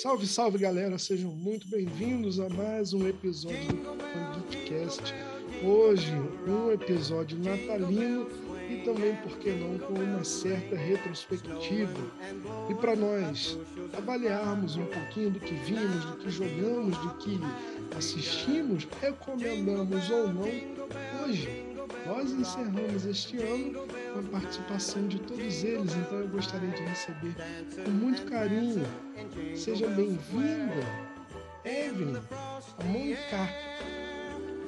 Salve, salve galera, sejam muito bem-vindos a mais um episódio do Geekcast. Hoje, um episódio natalino e também, por que não, com uma certa retrospectiva. E para nós avaliarmos um pouquinho do que vimos, do que jogamos, do que assistimos, recomendamos ou não, hoje nós encerramos este ano com a participação de todos eles, então eu gostaria de receber com muito carinho. Seja bem-vinda, Evelyn, Mônica,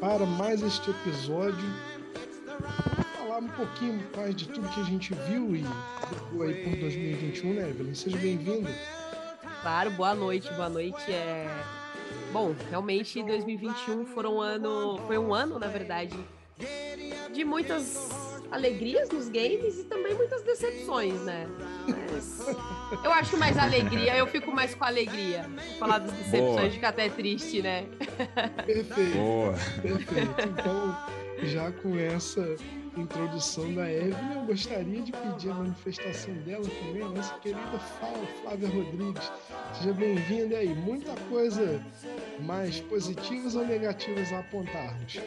para mais este episódio. Falar um pouquinho mais de tudo que a gente viu e ficou aí por 2021, né, Evelyn? Seja bem-vinda. Claro, boa noite, boa noite. É... Bom, realmente 2021 foram um ano, foi um ano, na verdade, de muitas alegrias nos games e também muitas decepções, né? Mas eu acho mais alegria, eu fico mais com alegria. Vou falar das decepções, Boa. fica até triste, né? Perfeito. Boa. Perfeito. Então, já com essa introdução da Evelyn, eu gostaria de pedir a manifestação dela também, a nossa querida Fala, Flávia Rodrigues. Seja bem-vinda aí. Muita coisa mais positivas ou negativas a apontarmos?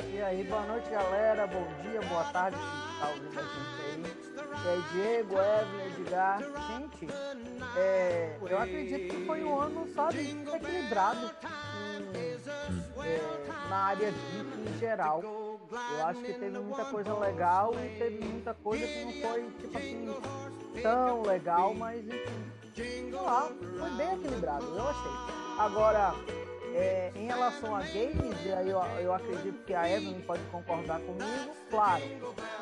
E aí, boa noite, galera. Bom dia, boa tarde, que tá ouvindo a gente aí. Aí, Diego, Evelyn, Edgar. Gente, é, eu acredito que foi um ano, sabe, equilibrado em, é, na área geek em geral. Eu acho que teve muita coisa legal e teve muita coisa que não foi, tipo assim, tão legal, mas enfim, sei lá, foi bem equilibrado, eu achei. Agora, é, em relação a games, eu, eu acredito que a Evelyn pode concordar comigo, claro,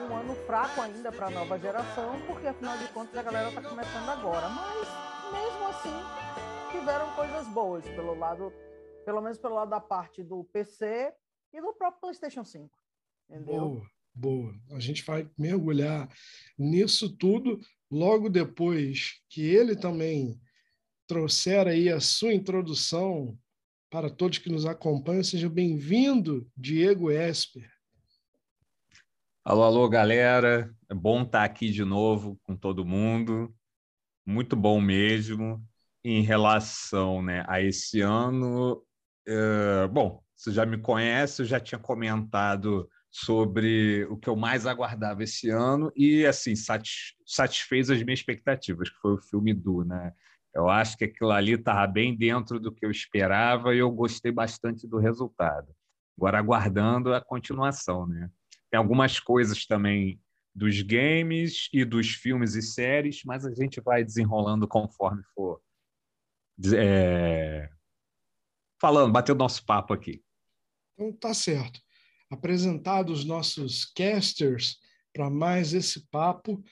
um ano fraco ainda para a nova geração, porque afinal de contas a galera está começando agora, mas mesmo assim tiveram coisas boas pelo lado, pelo menos pelo lado da parte do PC e do próprio PlayStation 5. Entendeu? Boa, boa. A gente vai mergulhar nisso tudo logo depois que ele também trouxer aí a sua introdução para todos que nos acompanham. Seja bem-vindo, Diego Esper. Alô, alô, galera. É bom estar aqui de novo com todo mundo. Muito bom mesmo. Em relação né, a esse ano, uh, bom, você já me conhece, eu já tinha comentado sobre o que eu mais aguardava esse ano e, assim, satisfez as minhas expectativas, que foi o filme do, né? Eu acho que aquilo ali estava bem dentro do que eu esperava e eu gostei bastante do resultado. Agora, aguardando a continuação, né? Tem algumas coisas também dos games e dos filmes e séries, mas a gente vai desenrolando conforme for é... falando, batendo nosso papo aqui. Então tá certo. Apresentados os nossos casters para mais esse papo,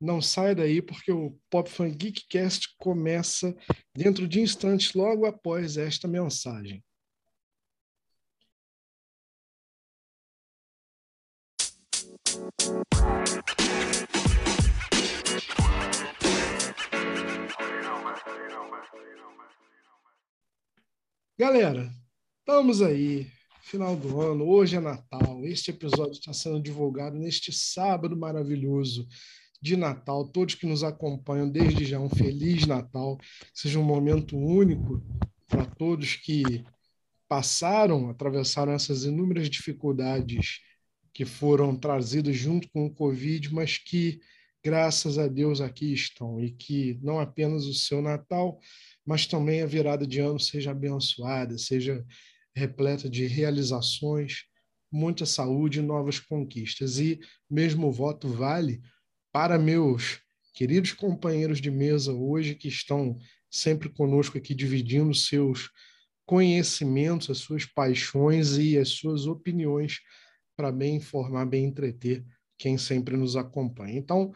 não sai daí, porque o Pop Fan Geekcast começa dentro de instantes, logo após esta mensagem. Galera, estamos aí, final do ano, hoje é Natal. Este episódio está sendo divulgado neste sábado maravilhoso, de Natal, todos que nos acompanham, desde já um Feliz Natal, seja um momento único para todos que passaram, atravessaram essas inúmeras dificuldades que foram trazidas junto com o Covid, mas que, graças a Deus, aqui estão e que não apenas o seu Natal, mas também a virada de ano seja abençoada, seja repleta de realizações, muita saúde e novas conquistas. E mesmo o voto vale para meus queridos companheiros de mesa hoje que estão sempre conosco aqui dividindo seus conhecimentos, as suas paixões e as suas opiniões para bem informar, bem entreter quem sempre nos acompanha. Então,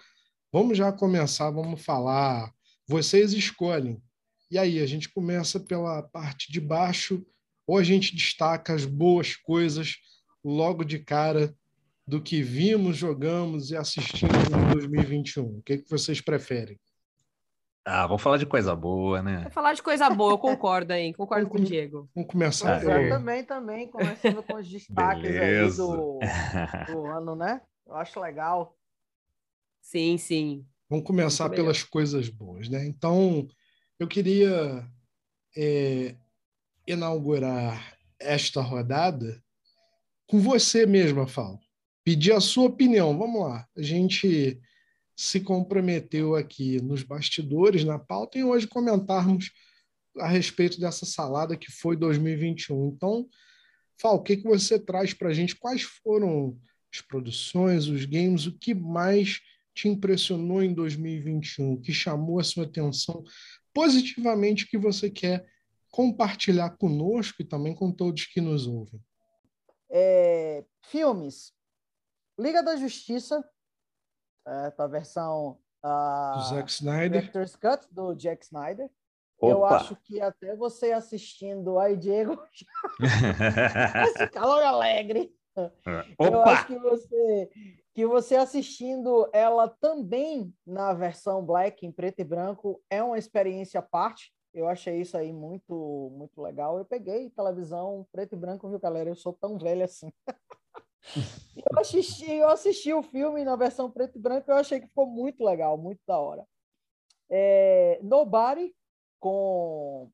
vamos já começar, vamos falar. Vocês escolhem. E aí, a gente começa pela parte de baixo ou a gente destaca as boas coisas logo de cara do que vimos, jogamos e assistimos em 2021? O que, que vocês preferem? Ah, vamos falar de coisa boa, né? Vou falar de coisa boa, eu concordo aí, concordo com o Diego. Vamos começar. Ah, eu também, também, começando com os destaques aí do, do ano, né? Eu acho legal. Sim, sim. Vamos começar pelas coisas boas, né? Então, eu queria é, inaugurar esta rodada com você mesma, Fala. Pedir a sua opinião. Vamos lá. A gente se comprometeu aqui nos bastidores, na pauta, e hoje comentarmos a respeito dessa salada que foi 2021. Então, Fal, o que, que você traz para a gente? Quais foram as produções, os games, o que mais te impressionou em 2021, que chamou a sua atenção positivamente, que você quer compartilhar conosco e também com todos que nos ouvem? É, filmes. Liga da Justiça, é, a versão uh, do Zack Snyder. Director's Cut, do Jack Snyder. Opa. Eu acho que até você assistindo aí, Diego, esse calor alegre. Opa. Eu acho que você, que você assistindo ela também na versão black, em preto e branco, é uma experiência à parte. Eu achei isso aí muito, muito legal. Eu peguei televisão preto e branco, viu, galera? Eu sou tão velho assim. eu, assisti, eu assisti o filme na versão preto e branco, eu achei que ficou muito legal, muito da hora. É, Nobody, com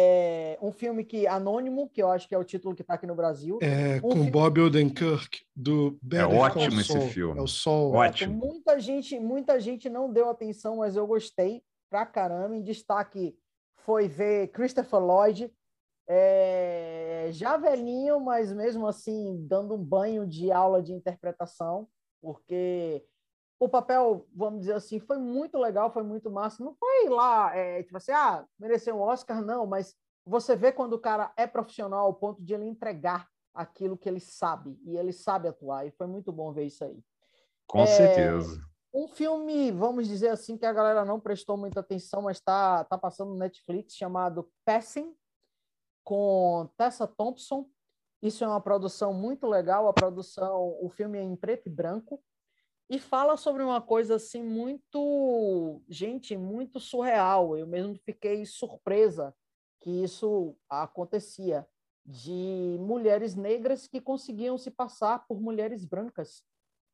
é, um filme que anônimo, que eu acho que é o título que está aqui no Brasil. É, um com filme... Bob Odenkirk do Better É ótimo esse filme. É o Sol. Ótimo. Muita gente, muita gente não deu atenção, mas eu gostei pra caramba. Em destaque foi ver Christopher Lloyd, é, já velhinho, mas mesmo assim dando um banho de aula de interpretação, porque o papel, vamos dizer assim, foi muito legal, foi muito massa. Não foi lá, é, tipo assim, ah, mereceu um Oscar, não, mas você vê quando o cara é profissional ao ponto de ele entregar aquilo que ele sabe, e ele sabe atuar, e foi muito bom ver isso aí. Com é, certeza. Um filme, vamos dizer assim, que a galera não prestou muita atenção, mas está tá passando no Netflix, chamado Passing, com Tessa Thompson. Isso é uma produção muito legal, a produção, o filme é em preto e branco, e fala sobre uma coisa assim muito, gente, muito surreal. Eu mesmo fiquei surpresa que isso acontecia de mulheres negras que conseguiam se passar por mulheres brancas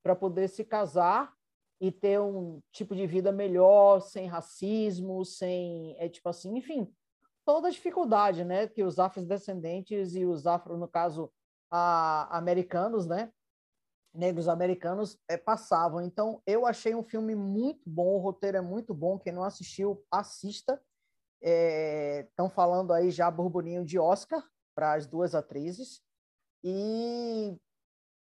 para poder se casar e ter um tipo de vida melhor, sem racismo, sem, é tipo assim, enfim, toda a dificuldade, né, que os afrodescendentes e os afro, no caso, a, americanos, né, negros americanos é, passavam. Então, eu achei um filme muito bom, o roteiro é muito bom, quem não assistiu, assista. Estão é, falando aí já burburinho de Oscar para as duas atrizes. E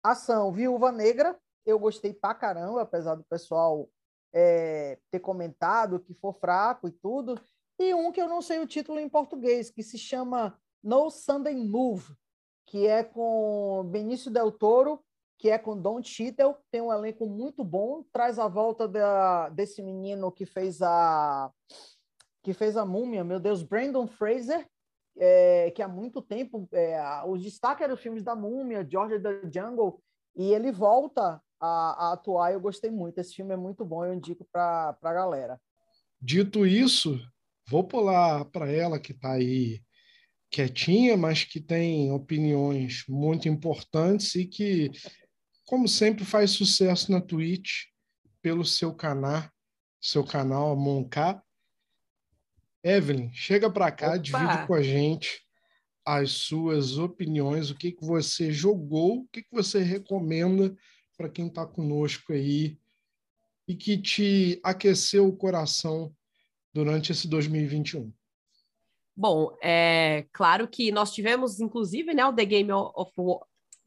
ação, Viúva Negra, eu gostei pra caramba, apesar do pessoal é, ter comentado que for fraco e tudo. E um que eu não sei o título em português, que se chama No Sunday Move, que é com Benício Del Toro, que é com Don Cheadle, tem um elenco muito bom, traz a volta da, desse menino que fez a que fez a múmia, meu Deus, Brandon Fraser, é, que há muito tempo é, o destaque era os filmes da múmia, George the Jungle, e ele volta a, a atuar. Eu gostei muito. Esse filme é muito bom, eu indico para a galera. Dito isso, vou pular para ela que está aí quietinha, mas que tem opiniões muito importantes e que, como sempre, faz sucesso na Twitch pelo seu canal, seu canal Moncar. Evelyn, chega para cá, Opa. divide com a gente as suas opiniões, o que, que você jogou, o que, que você recomenda para quem está conosco aí e que te aqueceu o coração durante esse 2021? Bom, é claro que nós tivemos, inclusive, né, o The Game of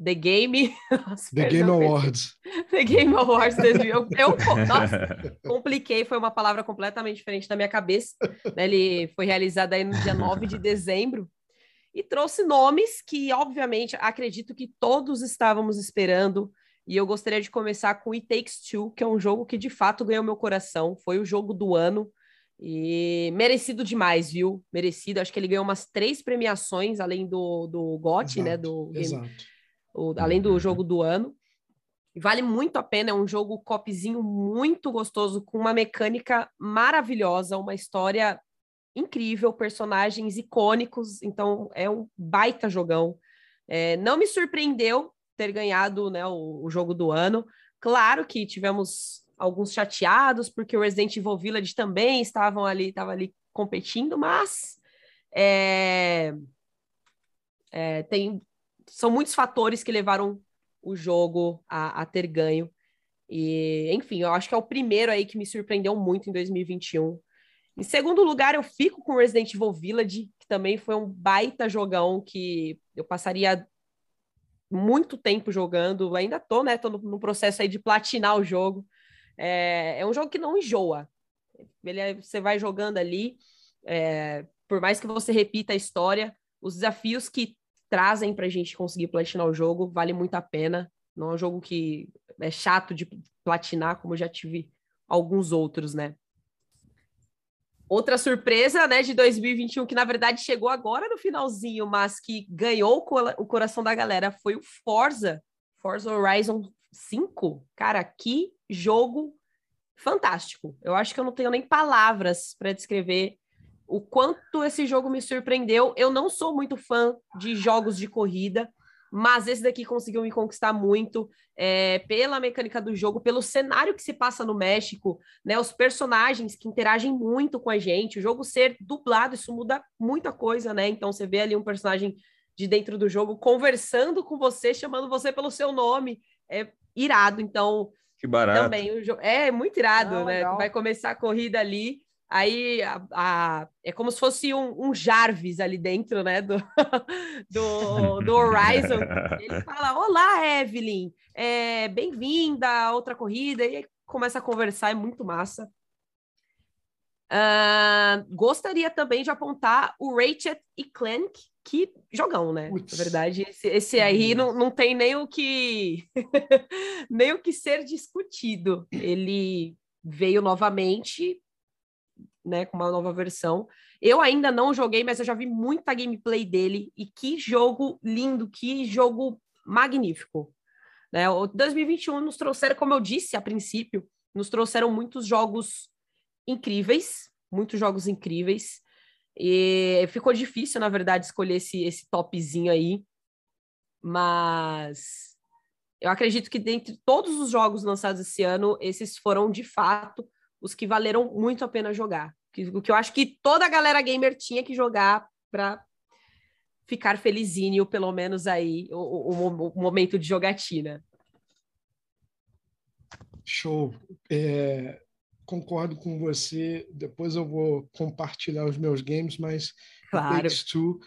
The Game. The Game Awards. The Game Awards 2000. Eu, eu nossa, compliquei, foi uma palavra completamente diferente da minha cabeça. Né? Ele foi realizado aí no dia 9 de dezembro e trouxe nomes que, obviamente, acredito que todos estávamos esperando. E eu gostaria de começar com It Takes Two, que é um jogo que de fato ganhou meu coração. Foi o jogo do ano. E merecido demais, viu? Merecido. Acho que ele ganhou umas três premiações, além do, do GOT, né? Do exato. O, além do jogo do ano. Vale muito a pena, é um jogo copzinho muito gostoso, com uma mecânica maravilhosa, uma história incrível, personagens icônicos, então é um baita jogão. É, não me surpreendeu ter ganhado né, o, o, jogo do ano. Claro que tivemos alguns chateados, porque o Resident Evil Village também estavam ali, estava ali competindo, mas é, é, tem, são muitos fatores que levaram o jogo a, a, ter ganho. E, enfim, eu acho que é o primeiro aí que me surpreendeu muito em 2021. Em segundo lugar, eu fico com Resident Evil Village, que também foi um baita jogão que eu passaria muito tempo jogando, ainda tô, né? Tô no, no processo aí de platinar o jogo. É, é um jogo que não enjoa. Ele é, você vai jogando ali, é, por mais que você repita a história, os desafios que trazem para a gente conseguir platinar o jogo vale muito a pena. Não é um jogo que é chato de platinar, como já tive alguns outros, né? Outra surpresa, né, de 2021, que na verdade chegou agora no finalzinho, mas que ganhou o coração da galera, foi o Forza, Forza Horizon 5. Cara, que jogo fantástico. Eu acho que eu não tenho nem palavras para descrever o quanto esse jogo me surpreendeu. Eu não sou muito fã de jogos de corrida, mas esse daqui conseguiu me conquistar muito é, pela mecânica do jogo, pelo cenário que se passa no México, né? Os personagens que interagem muito com a gente, o jogo ser dublado, isso muda muita coisa, né? Então você vê ali um personagem de dentro do jogo conversando com você, chamando você pelo seu nome, é irado. Então, que barato. Também o jogo é muito irado, Não, né? Legal. Vai começar a corrida ali Aí a, a, é como se fosse um, um, Jarvis ali dentro, né? Do, do, do Horizon. Ele fala: Olá, Evelyn, é, bem-vinda a outra corrida. E aí começa a conversar, é muito massa. Uh, gostaria também de apontar o Ratchet e Clank, que jogão, né? Na verdade, esse, esse aí não, não tem nem o que nem o que ser discutido. Ele veio novamente né, com uma nova versão. Eu ainda não joguei, mas eu já vi muita gameplay dele e que jogo lindo, que jogo magnífico. Né? O 2021 nos trouxeram, como eu disse a princípio, nos trouxeram muitos jogos incríveis, muitos jogos incríveis. E ficou difícil, na verdade, escolher esse, esse topzinho aí. Mas eu acredito que dentre todos os jogos lançados esse ano, esses foram de fato os que valeram muito a pena jogar. O que eu acho que toda a galera gamer tinha que jogar para ficar felizinho, pelo menos aí, o, o, o, momento de jogatina. Show. É, concordo com você. Depois eu vou compartilhar os meus games, mas claro. Takes Two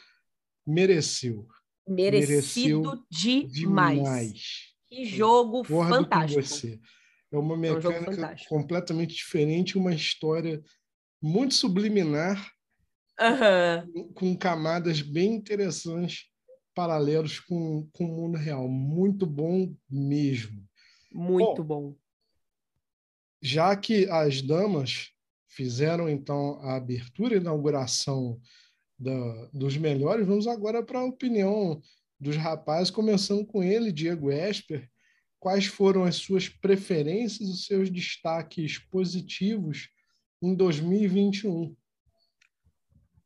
mereceu. Merecido mereceu demais. demais. Que jogo Concordo fantástico. Com você. É uma mecânica é um completamente diferente, uma história muito subliminar, uhum. com camadas bem interessantes, paralelos com, com o mundo real. Muito bom mesmo. Muito bom, bom. Já que as damas fizeram então a abertura e inauguração da, dos melhores, vamos agora para a opinião dos rapazes, começando com ele, Diego Esper quais foram as suas preferências, os seus destaques positivos em 2021.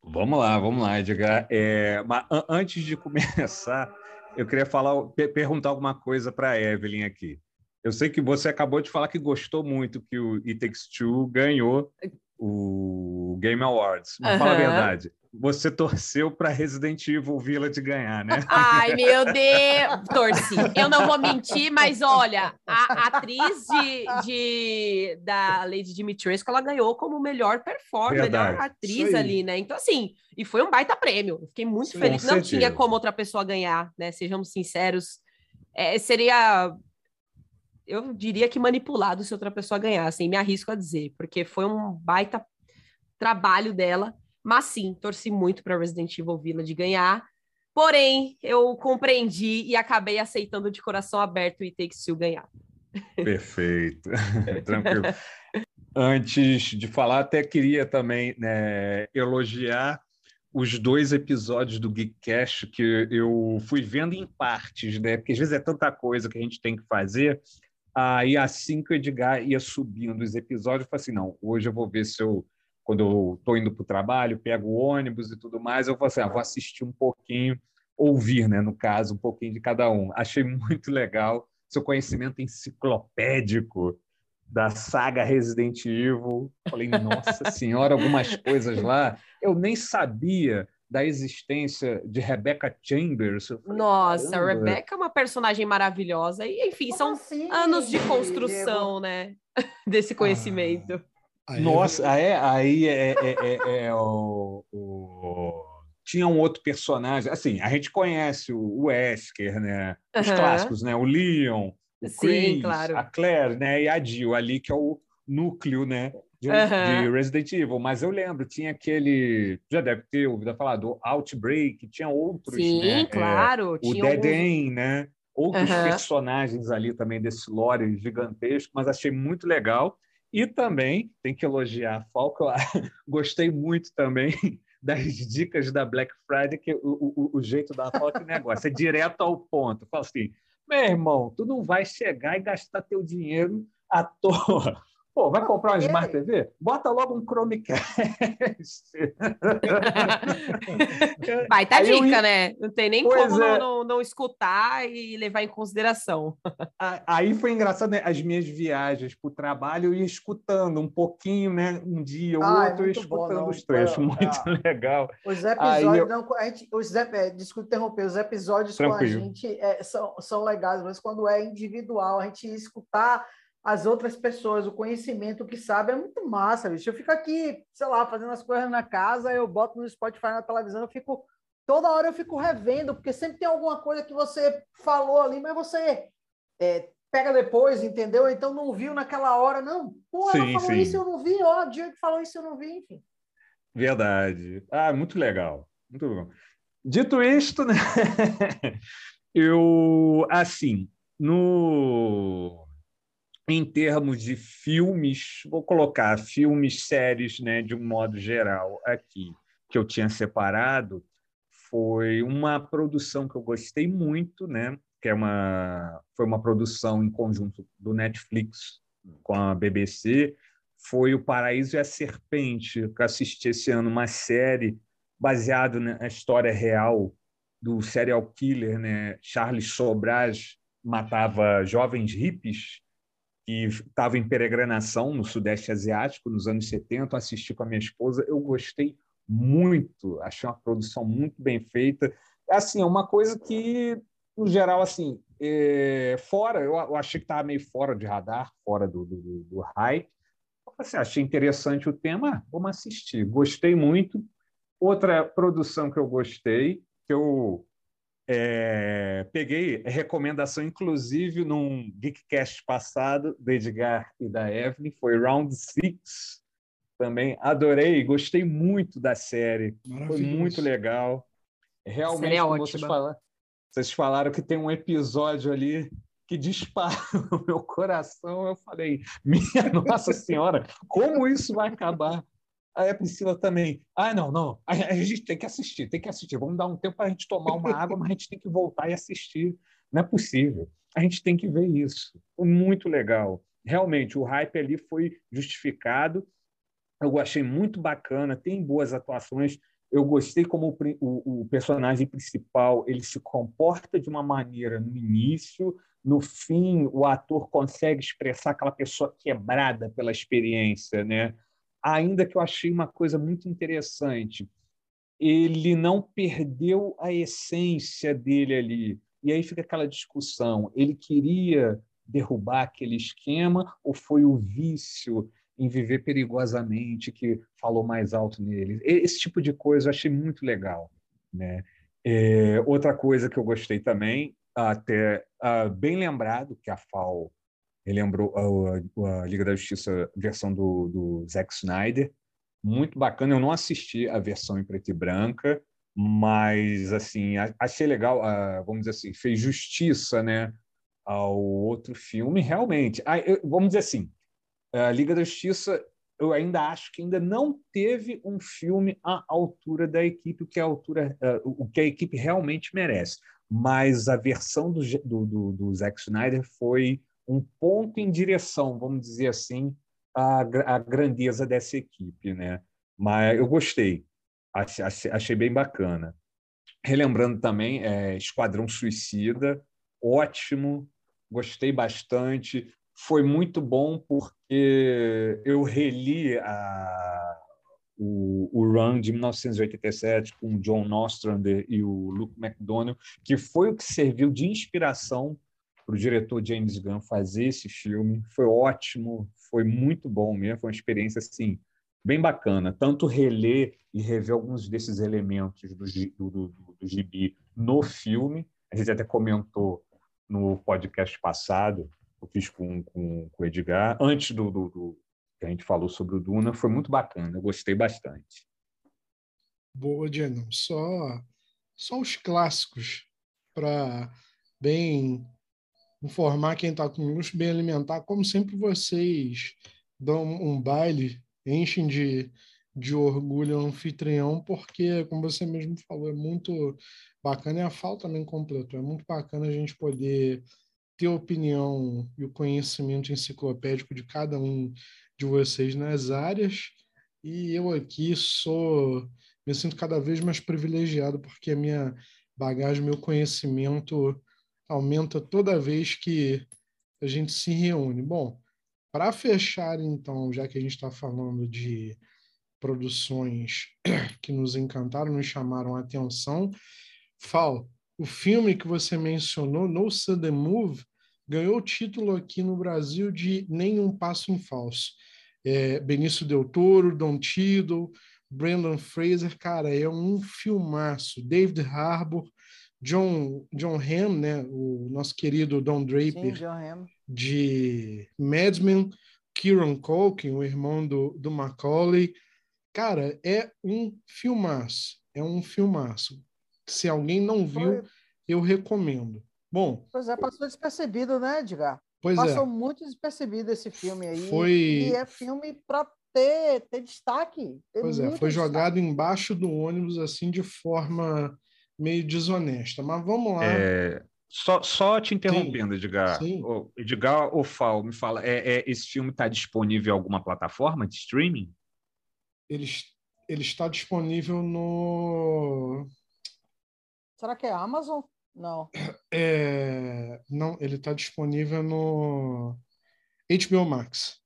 Vamos lá, vamos lá, Edgar. É, mas antes de começar, eu queria falar, perguntar alguma coisa para a Evelyn aqui. Eu sei que você acabou de falar que gostou muito que o It Takes Two ganhou o Game Awards. Mas uhum. fala a verdade você torceu para Resident Evil Village ganhar, né? Ai, meu Deus! Torci. Eu não vou mentir, mas olha, a, atriz de, de, da Lady Dimitrescu, ela ganhou como melhor performer, melhor atriz ali, né? Então, assim, e foi um baita prêmio. Fiquei muito Sim, feliz. Não certeza. tinha como outra pessoa ganhar, né? Sejamos sinceros. É, seria eu diria que manipulado se outra pessoa ganhasse, assim, me arrisco a dizer, porque foi um baita trabalho dela mas sim, torci muito para Resident Evil Village ganhar. Porém, eu compreendi e acabei aceitando de coração aberto e Takes Two ganhar. Perfeito. Tranquilo. Antes de falar, até queria também né, elogiar os dois episódios do Geekcast que eu fui vendo em partes, né? Porque às vezes é tanta coisa que a gente tem que fazer. Aí assim que o Edgar ia subindo os episódios, eu falei assim: não, hoje eu vou ver se eu quando eu estou indo para o trabalho, pego o ônibus e tudo mais, eu vou, assim, ah, vou assistir um pouquinho, ouvir, né, no caso, um pouquinho de cada um. Achei muito legal seu conhecimento enciclopédico da saga Resident Evil. Falei, nossa senhora, algumas coisas lá. Eu nem sabia da existência de Rebecca Chambers. Falei, Nossa, Caramba. a Rebecca é uma personagem maravilhosa. E, enfim, Como são assim? anos de construção, né? Desse conhecimento. Ah, Nossa, aí é, aí é, é, é, é o, o, Tinha um outro personagem. Assim, a gente conhece o Wesker, né? Os uhum. clássicos, né? O Leon, o Sim, Chris, claro. a Claire, né? E a Jill ali, que é o núcleo, né? De, uhum. de, Resident Evil, mas eu lembro, tinha aquele. Já deve ter ouvido falar do Outbreak, tinha outros. Sim, né? É, claro. É, o Dead End, né? Outros uhum. personagens ali também desse lore gigantesco, mas achei muito legal. E também tem que elogiar a Falco, gostei muito também das dicas da Black Friday, que o, o, o jeito da Falco é negócio, é direto ao ponto. Fala assim, meu irmão, tu não vai chegar e gastar teu dinheiro à toa. Pô, vai comprar uma Smart TV? Bota logo um Chromecast. vai, tá dica, ia... né? Não tem nem pois como é. não, não, não, escutar e levar em consideração. Aí foi engraçado, né? As minhas viagens para o trabalho, eu ia escutando um pouquinho, né? Um dia, ou ah, é outro, é escutando bom, os trechos. Muito ah, legal. Os episódios, eu... não, a gente, os, é, desculpa interromper, os episódios Tranquilo. com a gente é, são, são legais, mas quando é individual, a gente ia escutar as outras pessoas, o conhecimento que sabe é muito massa, bicho. Eu fico aqui, sei lá, fazendo as coisas na casa, eu boto no Spotify na televisão, eu fico toda hora eu fico revendo, porque sempre tem alguma coisa que você falou ali, mas você é, pega depois, entendeu? Então não viu naquela hora, não. Pô, ela sim, falou sim. isso, eu não vi, ó, o Diego falou isso, eu não vi, enfim. Verdade. Ah, muito legal. Muito bom. Dito isto, né? eu, assim, no em termos de filmes, vou colocar filmes, séries, né, de um modo geral aqui, que eu tinha separado, foi uma produção que eu gostei muito, né, que é uma foi uma produção em conjunto do Netflix com a BBC, foi O Paraíso e a Serpente, que eu assisti esse ano uma série baseada na história real do serial killer, né, Charles Sobras matava jovens hippies que estava em peregrinação no Sudeste Asiático nos anos 70, assisti com a minha esposa, eu gostei muito, achei uma produção muito bem feita. Assim, é uma coisa que, no geral, assim, é, fora, eu, eu, achei que estava meio fora de radar, fora do, do, do hype. Assim, achei interessante o tema, vamos assistir. Gostei muito. Outra produção que eu gostei, que eu é, peguei recomendação, inclusive, num Geekcast passado, do Edgar e da Evelyn, foi Round Six. Também adorei, gostei muito da série. Foi muito legal. Realmente, é vocês, falaram, vocês falaram que tem um episódio ali que dispara o meu coração. Eu falei, minha Nossa Senhora, como isso vai acabar? Aí a Priscila também. Ah, não, não. A, gente tem que assistir, tem que assistir. Vamos dar um tempo para a gente tomar uma água, mas a gente tem que voltar e assistir. Não é possível. A gente tem que ver isso. Muito legal. Realmente, o hype ali foi justificado. Eu achei muito bacana, tem boas atuações. Eu gostei como o, o, o personagem principal ele se comporta de uma maneira no início, no fim o ator consegue expressar aquela pessoa quebrada pela experiência, né? Ainda que eu achei uma coisa muito interessante. Ele não perdeu a essência dele ali. E aí fica aquela discussão: ele queria derrubar aquele esquema ou foi o vício em viver perigosamente que falou mais alto nele? Esse tipo de coisa eu achei muito legal. Né? É, outra coisa que eu gostei também, até uh, bem lembrado, que a FAO lembrou a, a, Liga da Justiça versão do, do Zack Snyder, muito bacana. Eu não assisti a versão em preto e branca, mas assim achei legal. vamos dizer assim, fez justiça, né, ao outro filme. Realmente, vamos dizer assim, a Liga da Justiça eu ainda acho que ainda não teve um filme à altura da equipe, o que a altura, o que a equipe realmente merece. Mas a versão do, do, do Zack Snyder foi um ponto em direção, vamos dizer assim, à, à grandeza dessa equipe, né? Mas eu gostei, achei, achei bem bacana. Relembrando também, é, Esquadrão Suicida, ótimo, gostei bastante. Foi muito bom porque eu reli a, o, o Run de 1987 com o John Ostrander e o Luke McDonnell, que foi o que serviu de inspiração para o diretor James Gunn fazer esse filme. Foi ótimo, foi muito bom mesmo, foi uma experiência assim bem bacana. Tanto reler e rever alguns desses elementos do, do, do, do gibi no filme. A gente até comentou no podcast passado, eu fiz com, com, com o Edgar, antes do, do, do que a gente falou sobre o Duna, foi muito bacana, eu gostei bastante. Boa, Diana. Só, só os clássicos para bem informar quem está comigo, bem alimentar. Como sempre, vocês dão um baile, enchem de, de orgulho o anfitrião, porque, como você mesmo falou, é muito bacana e a falta também completou. É muito bacana a gente poder ter a opinião e o conhecimento enciclopédico de cada um de vocês nas áreas. E eu aqui sou, me sinto cada vez mais privilegiado porque a minha bagagem, meu conhecimento aumenta toda vez que a gente se reúne. Bom, para fechar então, já que a gente está falando de produções que nos encantaram, nos chamaram a atenção, Fal, o filme que você mencionou, No Sudden Move, ganhou o título aqui no Brasil de Nenhum Passo em Falso. É, Benício Del Toro, Don Tiddle, Brandon Fraser, cara, é um filmaço. David Harbour, John, John Hamm, né, o nosso querido Don Draper, Sim, de Mad Men, Kieran Culkin, o irmão do, do Macaulay. Cara, é um filmaço, é um filmaço. Se alguém não viu, Foi... eu recomendo. Bom. Pois é, passou despercebido, né, Edgar? Pois passou é. muito despercebido esse filme aí. Foi... E é filme para ter, ter destaque. Ter pois é, foi destaque. jogado embaixo do ônibus assim de forma meio desonesta. Mas vamos lá. É... Só, só te interrompendo, Sim. Edgar. Sim. O Edgar Ofal, me fala, é, é esse filme está disponível em alguma plataforma de streaming? Ele, ele está disponível no. Será que é Amazon? Não. É, não, ele está disponível no HBO Max.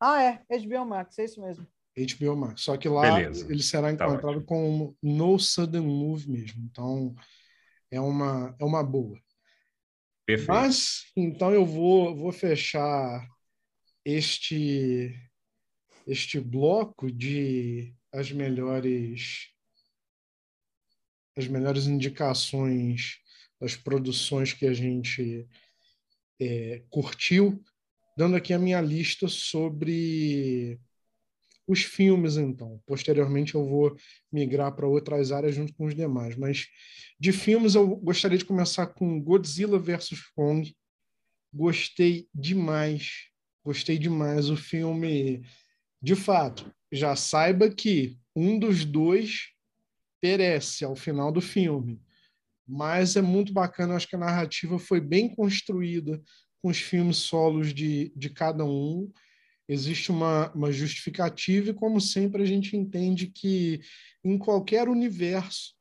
Ah, é, HBO Max, é isso mesmo. HBO Max. Só que lá Beleza. ele será tá encontrado tá com No Sudden Move mesmo. Então é uma, é uma boa. Perfeito. Mas então eu vou, vou fechar este este bloco de as melhores as melhores indicações das produções que a gente é, curtiu, dando aqui a minha lista sobre os filmes, então. Posteriormente eu vou migrar para outras áreas junto com os demais. Mas de filmes eu gostaria de começar com Godzilla vs. Kong. Gostei demais. Gostei demais. O filme, de fato, já saiba que um dos dois perece ao final do filme mas é muito bacana. Acho que a narrativa foi bem construída com os filmes solos de, de cada um. Existe uma, uma justificativa, e como sempre, a gente entende que em qualquer universo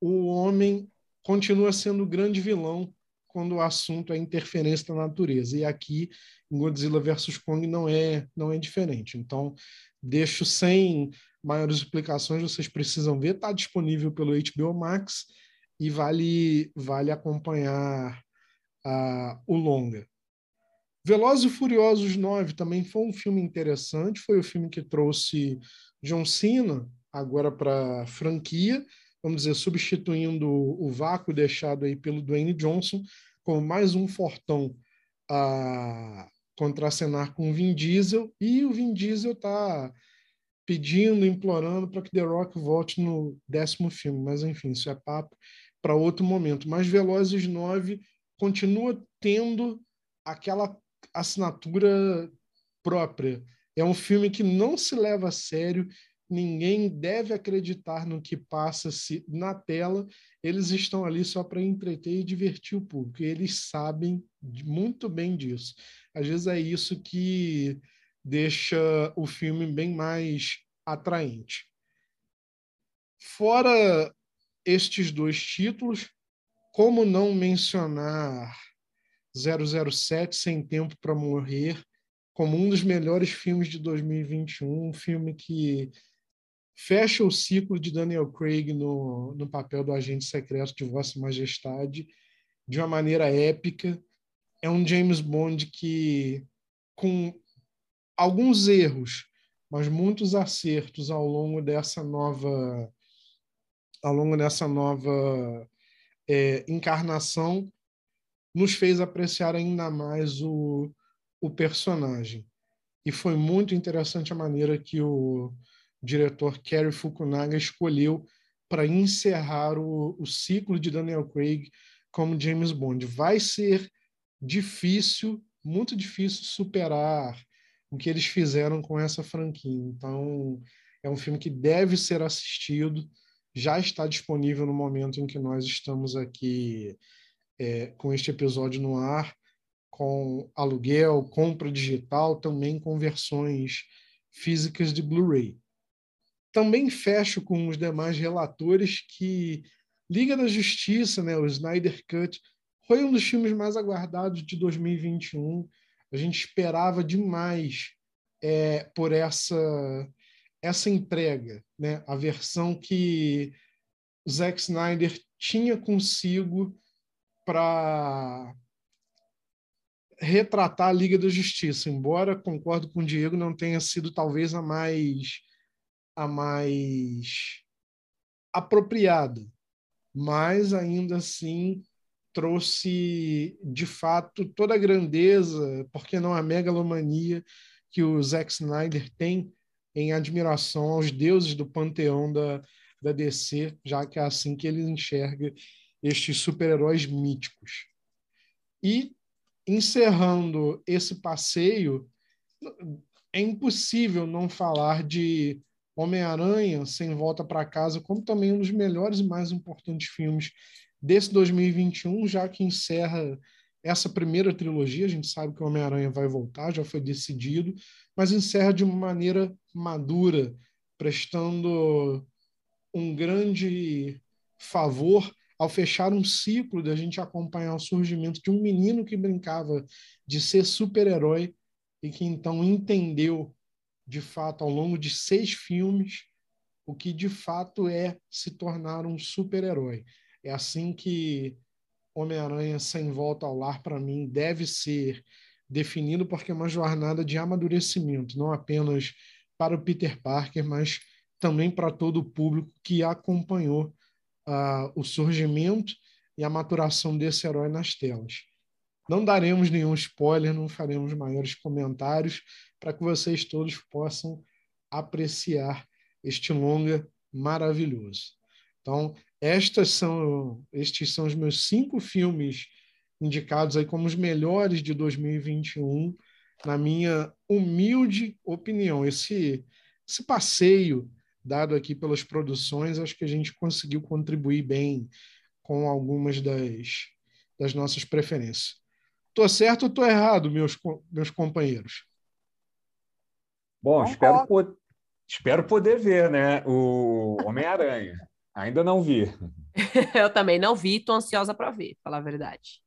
o homem continua sendo o grande vilão quando o assunto é interferência da natureza. E aqui, em Godzilla vs. Kong, não é, não é diferente. Então, deixo sem maiores explicações, vocês precisam ver, está disponível pelo HBO Max e vale, vale acompanhar uh, o longa. Velozes e Furiosos 9 também foi um filme interessante, foi o filme que trouxe John Cena agora para a franquia, vamos dizer, substituindo o vácuo deixado aí pelo Dwayne Johnson, como mais um fortão a contracenar com o Vin Diesel, e o Vin Diesel está pedindo, implorando para que The Rock volte no décimo filme, mas enfim, isso é papo para outro momento. Mas Velozes 9 continua tendo aquela assinatura própria. É um filme que não se leva a sério, ninguém deve acreditar no que passa-se na tela. Eles estão ali só para entreter e divertir o público. E eles sabem muito bem disso. Às vezes é isso que deixa o filme bem mais atraente. Fora estes dois títulos. Como não mencionar 007 Sem Tempo para Morrer, como um dos melhores filmes de 2021, um filme que fecha o ciclo de Daniel Craig no, no papel do agente secreto de Vossa Majestade de uma maneira épica. É um James Bond que, com alguns erros, mas muitos acertos ao longo dessa nova ao longo dessa nova é, encarnação nos fez apreciar ainda mais o, o personagem e foi muito interessante a maneira que o diretor Kerry Fukunaga escolheu para encerrar o, o ciclo de Daniel Craig como James Bond. Vai ser difícil, muito difícil superar o que eles fizeram com essa franquia. Então, é um filme que deve ser assistido, já está disponível no momento em que nós estamos aqui é, com este episódio no ar, com aluguel, compra digital, também com versões físicas de Blu-ray. Também fecho com os demais relatores que Liga da Justiça, né, o Snyder Cut, foi um dos filmes mais aguardados de 2021. A gente esperava demais é, por essa essa entrega, né? A versão que Zack Snyder tinha consigo para retratar a Liga da Justiça, embora concordo com o Diego, não tenha sido talvez a mais a mais apropriada, mas ainda assim trouxe de fato toda a grandeza, porque não a megalomania que o Zack Snyder tem em admiração aos deuses do panteão da, da DC, já que é assim que ele enxerga estes super-heróis míticos. E encerrando esse passeio, é impossível não falar de Homem-Aranha Sem Volta para Casa, como também um dos melhores e mais importantes filmes desse 2021, já que encerra essa primeira trilogia. A gente sabe que Homem-Aranha vai voltar, já foi decidido, mas encerra de uma maneira madura, prestando um grande favor ao fechar um ciclo da gente acompanhar o surgimento de um menino que brincava de ser super-herói e que então entendeu, de fato, ao longo de seis filmes, o que de fato é se tornar um super-herói. É assim que Homem-Aranha Sem Volta ao Lar, para mim, deve ser definido, porque é uma jornada de amadurecimento, não apenas para o Peter Parker, mas também para todo o público que acompanhou uh, o surgimento e a maturação desse herói nas telas. Não daremos nenhum spoiler, não faremos maiores comentários para que vocês todos possam apreciar este longa maravilhoso. Então, estas são, estes são os meus cinco filmes indicados aí como os melhores de 2021, na minha humilde opinião. Esse, esse passeio dado aqui pelas produções, acho que a gente conseguiu contribuir bem com algumas das, das nossas preferências. Estou certo ou estou errado, meus, meus companheiros? Bom, espero, po espero poder ver né? o Homem-Aranha. Ainda não vi. Eu também não vi, estou ansiosa para ver, falar a verdade.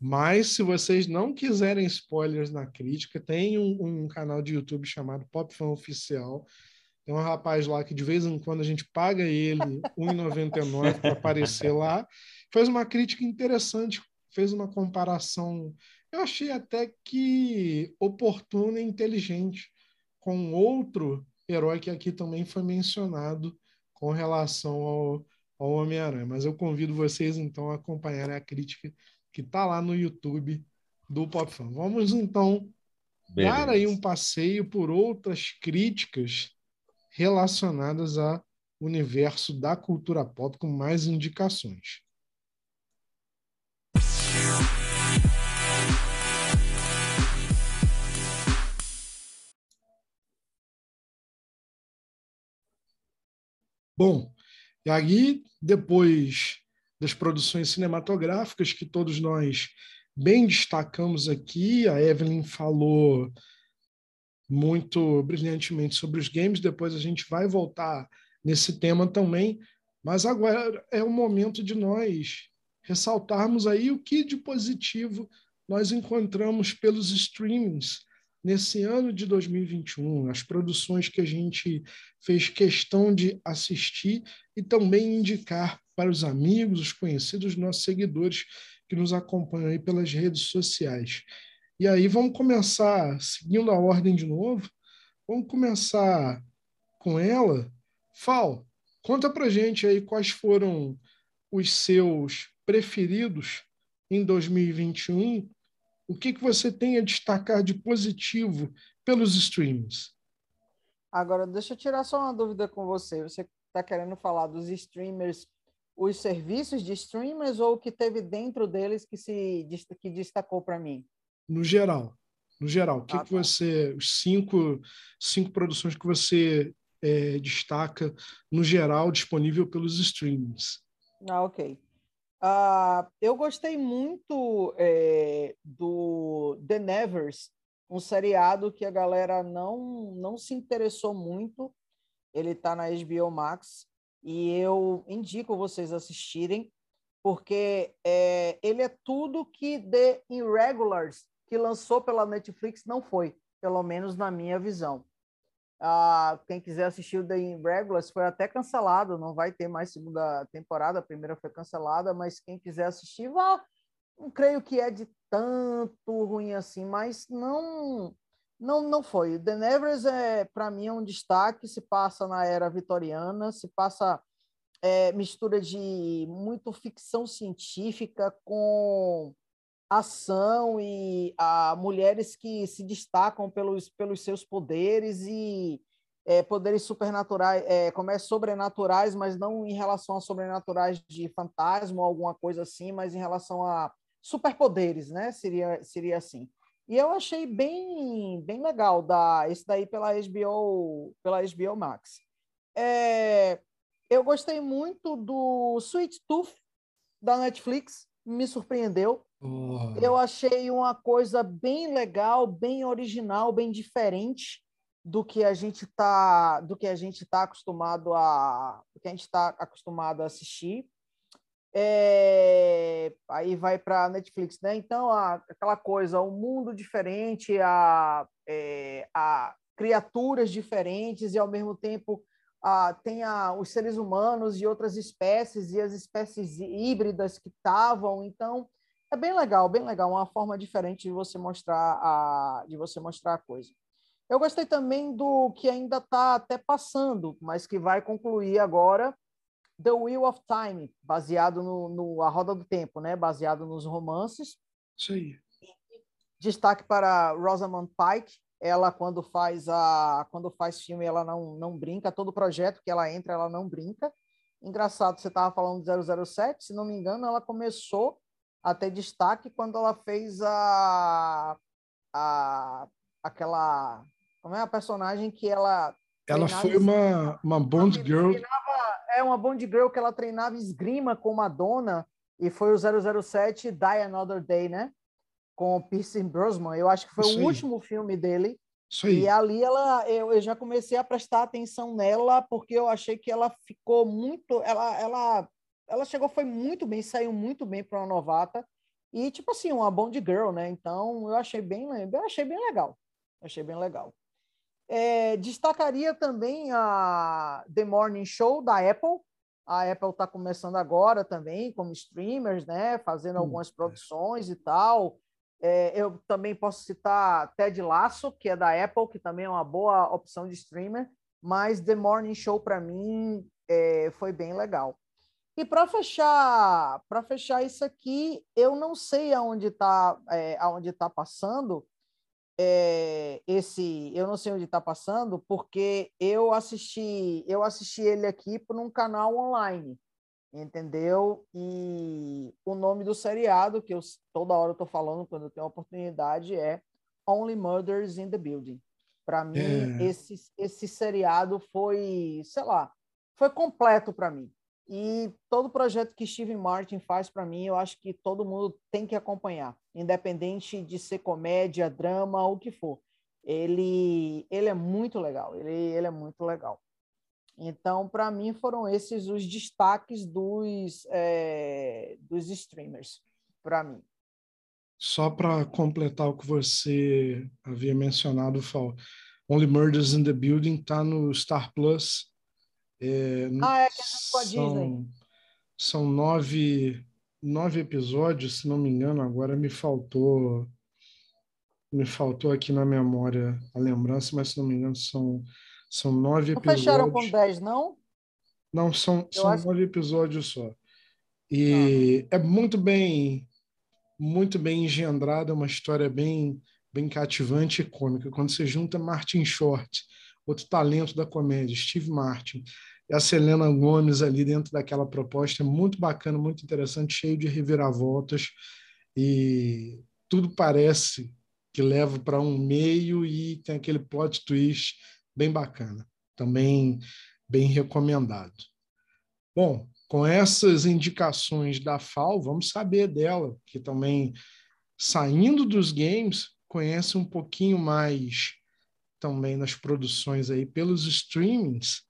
Mas se vocês não quiserem spoilers na crítica, tem um, um canal de YouTube chamado Pop Fan Oficial, tem um rapaz lá que de vez em quando a gente paga ele R$1,99 para aparecer lá. Fez uma crítica interessante, fez uma comparação, eu achei até que oportuna e inteligente, com outro herói que aqui também foi mencionado com relação ao, ao Homem-Aranha. Mas eu convido vocês então a acompanharem a crítica que está lá no YouTube do Pop Fan. Vamos então Beleza. dar aí um passeio por outras críticas relacionadas ao universo da cultura pop com mais indicações. Bom, e aí, depois das produções cinematográficas que todos nós bem destacamos aqui, a Evelyn falou muito brilhantemente sobre os games, depois a gente vai voltar nesse tema também, mas agora é o momento de nós ressaltarmos aí o que de positivo nós encontramos pelos streamings nesse ano de 2021, as produções que a gente fez questão de assistir e também indicar para os amigos, os conhecidos, nossos seguidores que nos acompanham aí pelas redes sociais. E aí vamos começar, seguindo a ordem de novo, vamos começar com ela. Fal, conta pra gente aí quais foram os seus preferidos em 2021 o que, que você tem a destacar de positivo pelos streams? Agora, deixa eu tirar só uma dúvida com você. Você está querendo falar dos streamers, os serviços de streamers ou o que teve dentro deles que se que destacou para mim? No geral. No geral, o que, ah, que tá. você. Os cinco, cinco produções que você é, destaca, no geral, disponível pelos streamings. Ah, ok. Uh, eu gostei muito é, do The Nevers, um seriado que a galera não, não se interessou muito. Ele está na HBO Max e eu indico vocês assistirem, porque é, ele é tudo que The Irregulars, que lançou pela Netflix, não foi, pelo menos na minha visão. Ah, quem quiser assistir o The Irregulars foi até cancelado, não vai ter mais segunda temporada, a primeira foi cancelada, mas quem quiser assistir, vá. Não creio que é de tanto ruim assim, mas não não não foi. The Nevers é para mim é um destaque, se passa na era vitoriana, se passa é, mistura de muito ficção científica com ação e a mulheres que se destacam pelos, pelos seus poderes e é, poderes supernaturais, é, como é sobrenaturais, mas não em relação a sobrenaturais de fantasma ou alguma coisa assim, mas em relação a superpoderes, né? Seria seria assim. E eu achei bem bem legal da esse daí pela HBO pela HBO Max. É, eu gostei muito do Sweet Tooth da Netflix, me surpreendeu. Oh. Eu achei uma coisa bem legal, bem original, bem diferente do que a gente tá, do que a gente está acostumado a, do que a gente está acostumado a assistir. É, aí vai para Netflix, né? Então, a, aquela coisa, um mundo diferente, a, é, a criaturas diferentes e ao mesmo tempo a, tem a, os seres humanos e outras espécies e as espécies híbridas que estavam. Então, é bem legal, bem legal, uma forma diferente de você mostrar a, de você mostrar a coisa. Eu gostei também do que ainda está até passando, mas que vai concluir agora, The Wheel of Time, baseado no, no A Roda do Tempo, né? Baseado nos romances. Isso aí. Destaque para Rosamund Pike. Ela quando faz a quando faz filme ela não não brinca. Todo projeto que ela entra ela não brinca. Engraçado, você estava falando de 007, se não me engano, ela começou a ter destaque quando ela fez a, a aquela como é a personagem que ela ela foi uma uma Bond girl treinava, é uma Bond girl que ela treinava esgrima com Madonna e foi o 007 Die Another Day né com o Pierce Brosnan eu acho que foi Isso o aí. último filme dele Isso aí. e ali ela eu, eu já comecei a prestar atenção nela porque eu achei que ela ficou muito ela ela ela chegou, foi muito bem, saiu muito bem para uma novata. E, tipo assim, uma Bond Girl, né? Então, eu achei bem, eu achei bem legal. Achei bem legal. É, destacaria também a The Morning Show da Apple. A Apple está começando agora também, como streamers, né? Fazendo hum, algumas produções e tal. É, eu também posso citar Ted Lasso, que é da Apple, que também é uma boa opção de streamer. Mas The Morning Show, para mim, é, foi bem legal. E para fechar, para fechar isso aqui, eu não sei aonde está, é, aonde tá passando é, esse, eu não sei onde está passando, porque eu assisti, eu assisti ele aqui por um canal online, entendeu? E o nome do seriado que eu toda hora eu tô falando quando eu tenho oportunidade é Only Murders in the Building. Para mim, é. esse esse seriado foi, sei lá, foi completo para mim. E todo projeto que Steve Martin faz para mim, eu acho que todo mundo tem que acompanhar, independente de ser comédia, drama, o que for. Ele, ele é muito legal, ele, ele é muito legal. Então, para mim, foram esses os destaques dos, é, dos streamers, para mim. só para completar o que você havia mencionado, Fal, Only Murders in the Building está no Star Plus. É, ah, é que é são, Disney. São nove, nove episódios, se não me engano, agora me faltou me faltou aqui na memória a lembrança, mas se não me engano são, são nove não episódios. fecharam com dez, não? Não, são, são acho... nove episódios só. E ah. é muito bem muito bem engendrada, uma história bem bem cativante e cômica. Quando você junta Martin Short, outro talento da comédia, Steve Martin, e a Selena Gomes ali dentro daquela proposta, é muito bacana, muito interessante, cheio de reviravoltas e tudo parece que leva para um meio e tem aquele plot twist bem bacana. Também bem recomendado. Bom, com essas indicações da FAO, vamos saber dela, que também, saindo dos games, conhece um pouquinho mais também nas produções aí pelos streamings.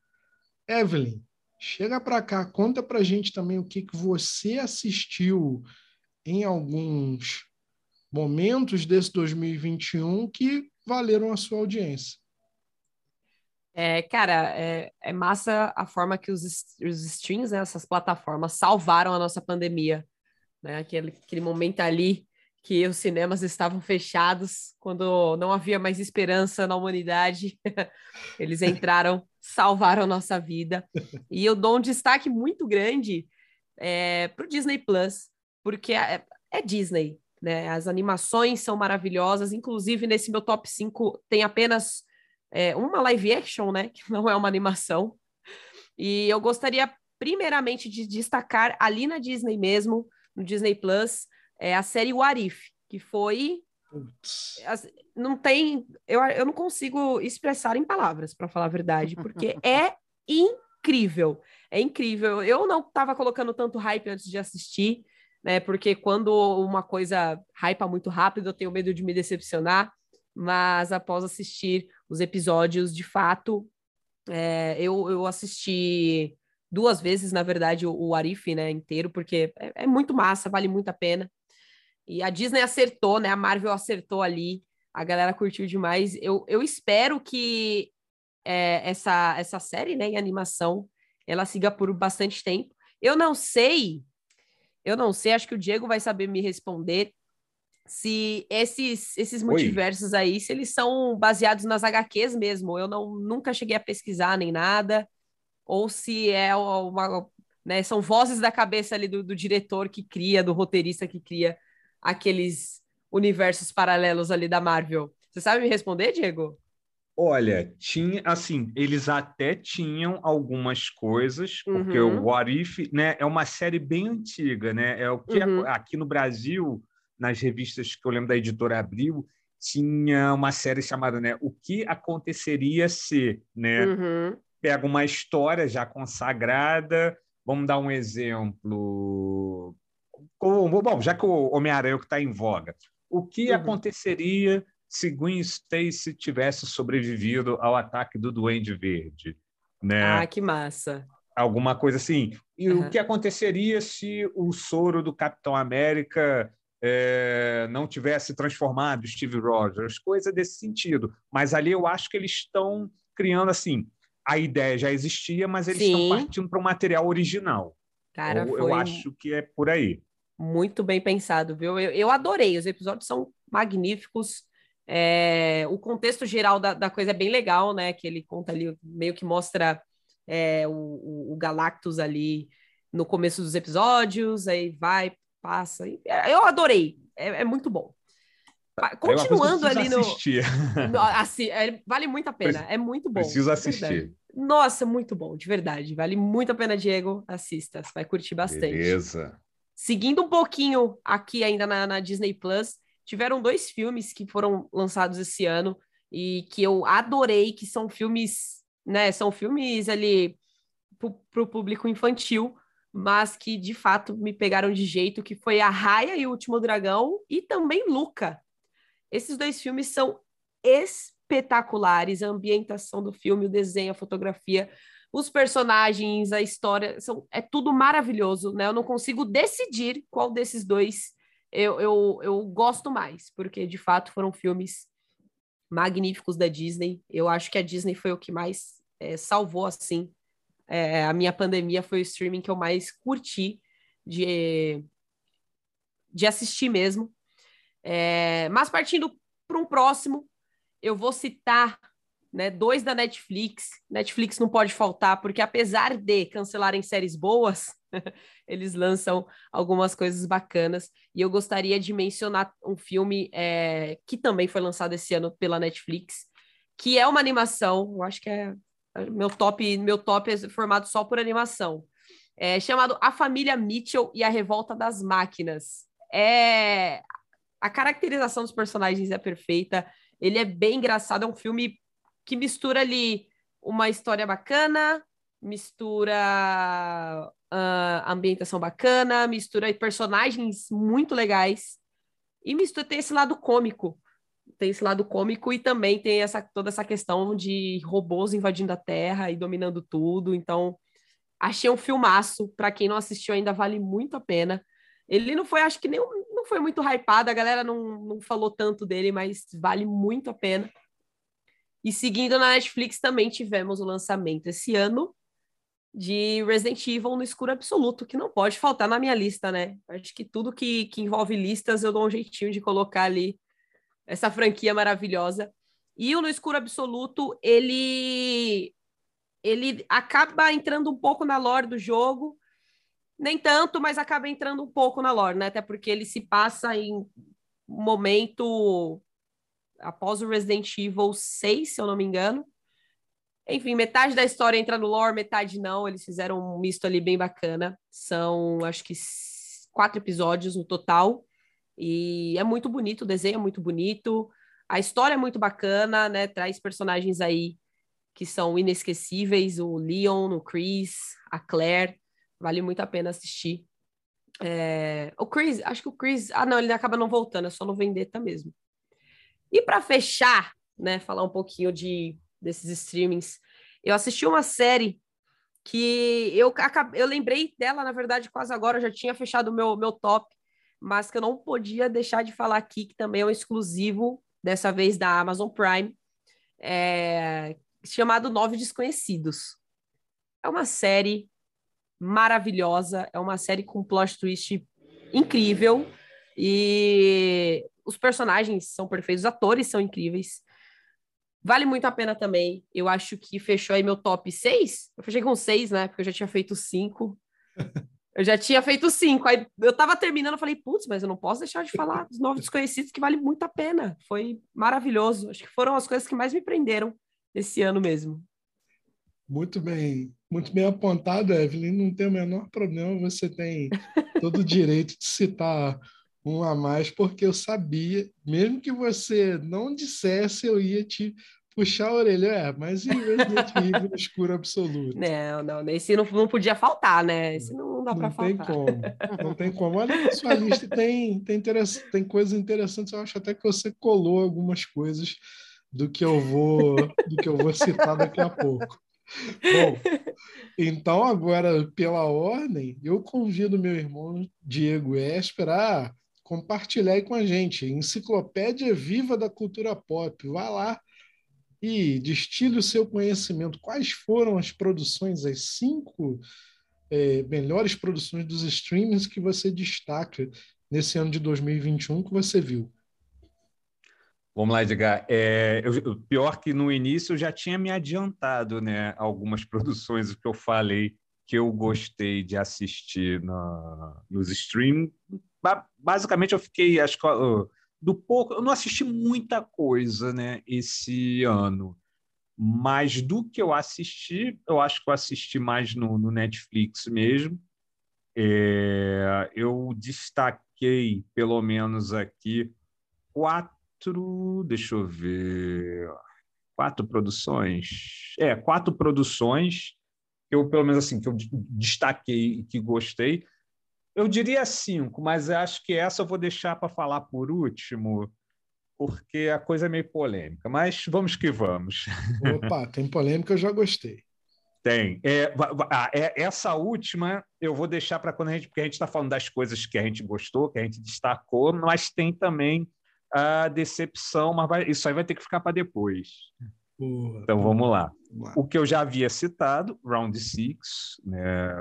Evelyn, chega para cá, conta para gente também o que, que você assistiu em alguns momentos desse 2021 que valeram a sua audiência. É, cara, é, é massa a forma que os, os streams, né, essas plataformas, salvaram a nossa pandemia. Né? Aquele, aquele momento ali que os cinemas estavam fechados, quando não havia mais esperança na humanidade, eles entraram, salvaram nossa vida. E eu dou um destaque muito grande é, para o Disney Plus, porque é, é Disney, né? As animações são maravilhosas, inclusive nesse meu top 5 tem apenas é, uma live action, né? Que não é uma animação. E eu gostaria, primeiramente, de destacar ali na Disney mesmo, no Disney Plus, é a série Warif, que foi. Não tem. Eu, eu não consigo expressar em palavras, para falar a verdade, porque é incrível. É incrível. Eu não estava colocando tanto hype antes de assistir né? Porque quando uma coisa hypa muito rápido, eu tenho medo de me decepcionar. Mas após assistir os episódios, de fato, é, eu, eu assisti duas vezes, na verdade, o, o Arif, né, inteiro, porque é, é, muito massa, vale muito a pena. E a Disney acertou, né? A Marvel acertou ali, a galera curtiu demais. Eu, eu espero que é, essa, essa série, né, em animação, ela siga por bastante tempo. Eu não sei eu não sei, acho que o Diego vai saber me responder se esses, esses multiversos Oi. aí, se eles são baseados nas HQs mesmo. Eu não nunca cheguei a pesquisar nem nada, ou se é uma, né, são vozes da cabeça ali do, do diretor que cria, do roteirista que cria aqueles universos paralelos ali da Marvel. Você sabe me responder, Diego? Olha, tinha assim, eles até tinham algumas coisas, porque uhum. o What If, né, é uma série bem antiga, né? É o que uhum. aqui no Brasil, nas revistas que eu lembro da editora Abril, tinha uma série chamada, né, O que aconteceria se, né? Uhum. Pega uma história já consagrada, vamos dar um exemplo. Bom, já que o Homem-Aranha é que está em voga, o que uhum. aconteceria se Gwen Stacy tivesse sobrevivido ao ataque do Duende Verde. Né? Ah, que massa! Alguma coisa assim. E uhum. o que aconteceria se o soro do Capitão América é, não tivesse transformado Steve Rogers? Coisa desse sentido. Mas ali eu acho que eles estão criando assim. A ideia já existia, mas eles Sim. estão partindo para o material original. Cara, eu, eu acho que é por aí. Muito bem pensado, viu? Eu, eu adorei. Os episódios são magníficos. É, o contexto geral da, da, coisa é bem legal, né? Que ele conta ali, meio que mostra é, o, o, Galactus ali no começo dos episódios, aí vai, passa. É, eu adorei, é, é muito bom. Continuando ali no. Assistir. no assi, é, vale muito a pena, é muito bom. Preciso assistir. Nossa, muito bom, de verdade. Vale muito a pena, Diego. Assista, você vai curtir bastante. Beleza. Seguindo um pouquinho aqui ainda na, na Disney Plus, tiveram dois filmes que foram lançados esse ano e que eu adorei, que são filmes, né? São filmes ali para o público infantil, mas que de fato me pegaram de jeito, que foi A Raia e o Último Dragão e também Luca. Esses dois filmes são espetaculares, a ambientação do filme, o desenho, a fotografia, os personagens, a história, são, é tudo maravilhoso, né? Eu não consigo decidir qual desses dois eu, eu, eu gosto mais, porque de fato foram filmes magníficos da Disney. Eu acho que a Disney foi o que mais é, salvou, assim. É, a minha pandemia foi o streaming que eu mais curti de, de assistir mesmo. É, mas partindo para um próximo, eu vou citar né, dois da Netflix. Netflix não pode faltar, porque apesar de cancelarem séries boas, eles lançam algumas coisas bacanas. E eu gostaria de mencionar um filme é, que também foi lançado esse ano pela Netflix, que é uma animação. Eu acho que é meu top, meu top é formado só por animação. É chamado A Família Mitchell e a Revolta das Máquinas. É a caracterização dos personagens é perfeita. Ele é bem engraçado, é um filme que mistura ali uma história bacana, mistura uh, ambientação bacana, mistura personagens muito legais e mistura tem esse lado cômico. Tem esse lado cômico e também tem essa, toda essa questão de robôs invadindo a Terra e dominando tudo. Então, achei um filmaço. Para quem não assistiu, ainda vale muito a pena. Ele não foi, acho que nem, não foi muito hypado, a galera não, não falou tanto dele, mas vale muito a pena. E seguindo na Netflix também tivemos o lançamento esse ano de Resident Evil no escuro absoluto, que não pode faltar na minha lista, né? Acho que tudo que, que envolve listas eu dou um jeitinho de colocar ali essa franquia maravilhosa. E o No Escuro Absoluto, ele ele acaba entrando um pouco na lore do jogo, nem tanto, mas acaba entrando um pouco na lore, né? Até porque ele se passa em um momento após o Resident Evil 6, se eu não me engano. Enfim, metade da história entra no lore, metade não. Eles fizeram um misto ali bem bacana. São, acho que, quatro episódios no total. E é muito bonito, o desenho é muito bonito. A história é muito bacana, né? Traz personagens aí que são inesquecíveis. O Leon, o Chris, a Claire. Vale muito a pena assistir. É... O Chris, acho que o Chris... Ah, não, ele acaba não voltando. É só no Vendetta mesmo. E para fechar, né? Falar um pouquinho de desses streamings. Eu assisti uma série que eu, eu lembrei dela, na verdade, quase agora, eu já tinha fechado o meu, meu top, mas que eu não podia deixar de falar aqui, que também é um exclusivo, dessa vez da Amazon Prime, é, chamado Nove Desconhecidos. É uma série maravilhosa, é uma série com plot twist incrível, e os personagens são perfeitos, os atores são incríveis. Vale muito a pena também. Eu acho que fechou aí meu top 6. Eu fechei com 6, né? Porque eu já tinha feito 5. Eu já tinha feito 5. Aí eu tava terminando, eu falei, putz, mas eu não posso deixar de falar dos novos desconhecidos, que vale muito a pena. Foi maravilhoso. Acho que foram as coisas que mais me prenderam esse ano mesmo. Muito bem, muito bem apontado, Evelyn. Não tem o menor problema. Você tem todo o direito de citar um a mais, porque eu sabia, mesmo que você não dissesse, eu ia te puxar a orelha. É, mas em Resident Evil escuro absoluto. Não, não, esse não, não podia faltar, né? Esse não dá para faltar. Não tem como, não tem como. Olha, sua lista tem, tem, tem coisas interessantes, eu acho até que você colou algumas coisas do que eu vou, do que eu vou citar daqui a pouco. Bom, então agora, pela ordem, eu convido meu irmão Diego Esper a compartilhar aí com a gente. Enciclopédia Viva da Cultura Pop. Vá lá e destile o seu conhecimento. Quais foram as produções, as cinco é, melhores produções dos streamers que você destaca nesse ano de 2021 que você viu? Vamos lá, Edgar. É, eu, pior que no início eu já tinha me adiantado, né? Algumas produções que eu falei que eu gostei de assistir na, nos streams basicamente eu fiquei, acho que do pouco, eu não assisti muita coisa, né, esse ano. Mas do que eu assisti, eu acho que eu assisti mais no, no Netflix mesmo. É, eu destaquei, pelo menos aqui, quatro, deixa eu ver, quatro produções. É, quatro produções que eu, pelo menos assim, que eu destaquei e que gostei. Eu diria cinco, mas acho que essa eu vou deixar para falar por último, porque a coisa é meio polêmica. Mas vamos que vamos. Opa, tem polêmica, eu já gostei. Tem. É, é, essa última eu vou deixar para quando a gente, porque a gente está falando das coisas que a gente gostou, que a gente destacou, mas tem também a decepção, mas vai, isso aí vai ter que ficar para depois. Então vamos lá. O que eu já havia citado, Round Six, né,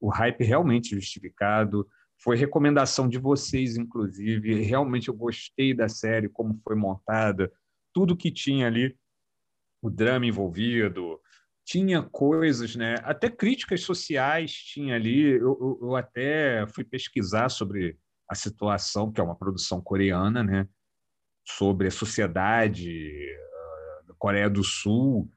o hype realmente justificado, foi recomendação de vocês, inclusive. Realmente eu gostei da série, como foi montada, tudo que tinha ali, o drama envolvido, tinha coisas, né? Até críticas sociais tinha ali. Eu, eu, eu, até fui pesquisar sobre a situação, que é uma produção coreana, né? Sobre a sociedade da Coreia do Sul.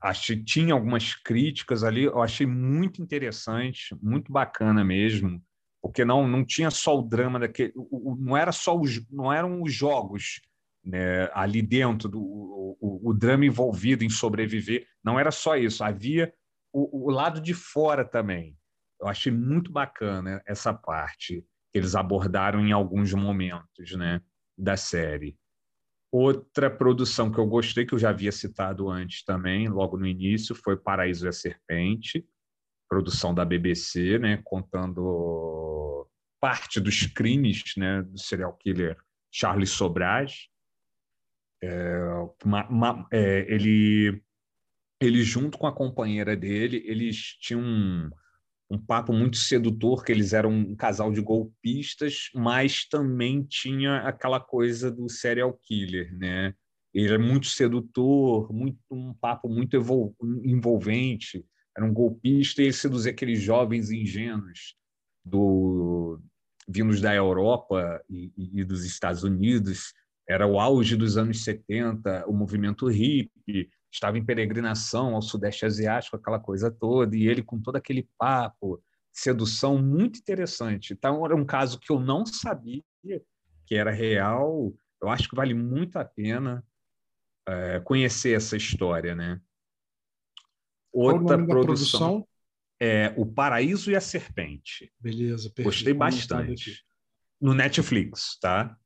Achei, tinha algumas críticas ali, eu achei muito interessante, muito bacana mesmo, porque não, não tinha só o drama daquele. O, o, não, era só os, não eram os jogos né, ali dentro, do, o, o, drama envolvido em sobreviver. Não era só isso, havia o, lado de fora também. Eu achei muito bacana essa parte que eles abordaram em alguns momentos né, da série. Outra produção que eu gostei, que eu já havia citado antes também, logo no início, foi Paraíso e a Serpente, produção da BBC, né, contando parte dos crimes né, do serial killer Charles Sobraz. É, uma, uma, é, ele, ele, junto com a companheira dele, eles tinham um, papo muito sedutor, que eles eram um casal de golpistas, mas também tinha aquela coisa do serial killer, né? Ele é muito sedutor, muito, um papo muito envolvente. Era um golpista e ele seduzia aqueles jovens ingênuos do, vindos da Europa e, e dos Estados Unidos era o auge dos anos 70, o movimento hippie, estava em peregrinação ao Sudeste Asiático, aquela coisa toda, e ele com todo aquele papo, sedução muito interessante. Então, era um caso que eu não sabia que era real. Eu acho que vale muito a pena é, conhecer essa história, né? Outra produção, produção, é O Paraíso e a Serpente. Beleza, perfeito. Gostei bastante. No Netflix, tá?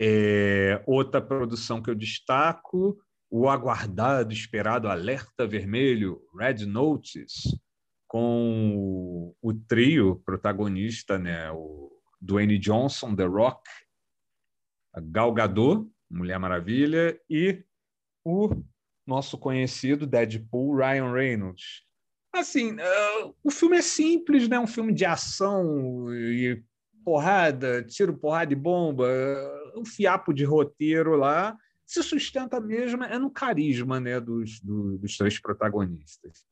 É, outra produção que eu destaco, o aguardado, esperado Alerta Vermelho, Red Notice, com o, trio protagonista, né, o Dwayne Johnson, The Rock, Gal Gadot, Mulher Maravilha, e o nosso conhecido Deadpool, Ryan Reynolds. Assim, uh, o filme é simples, né? Um filme de ação e porrada, tiro, porrada e bomba, um fiapo de roteiro lá, se sustenta mesmo é no carisma né, dos, do, dos três protagonistas.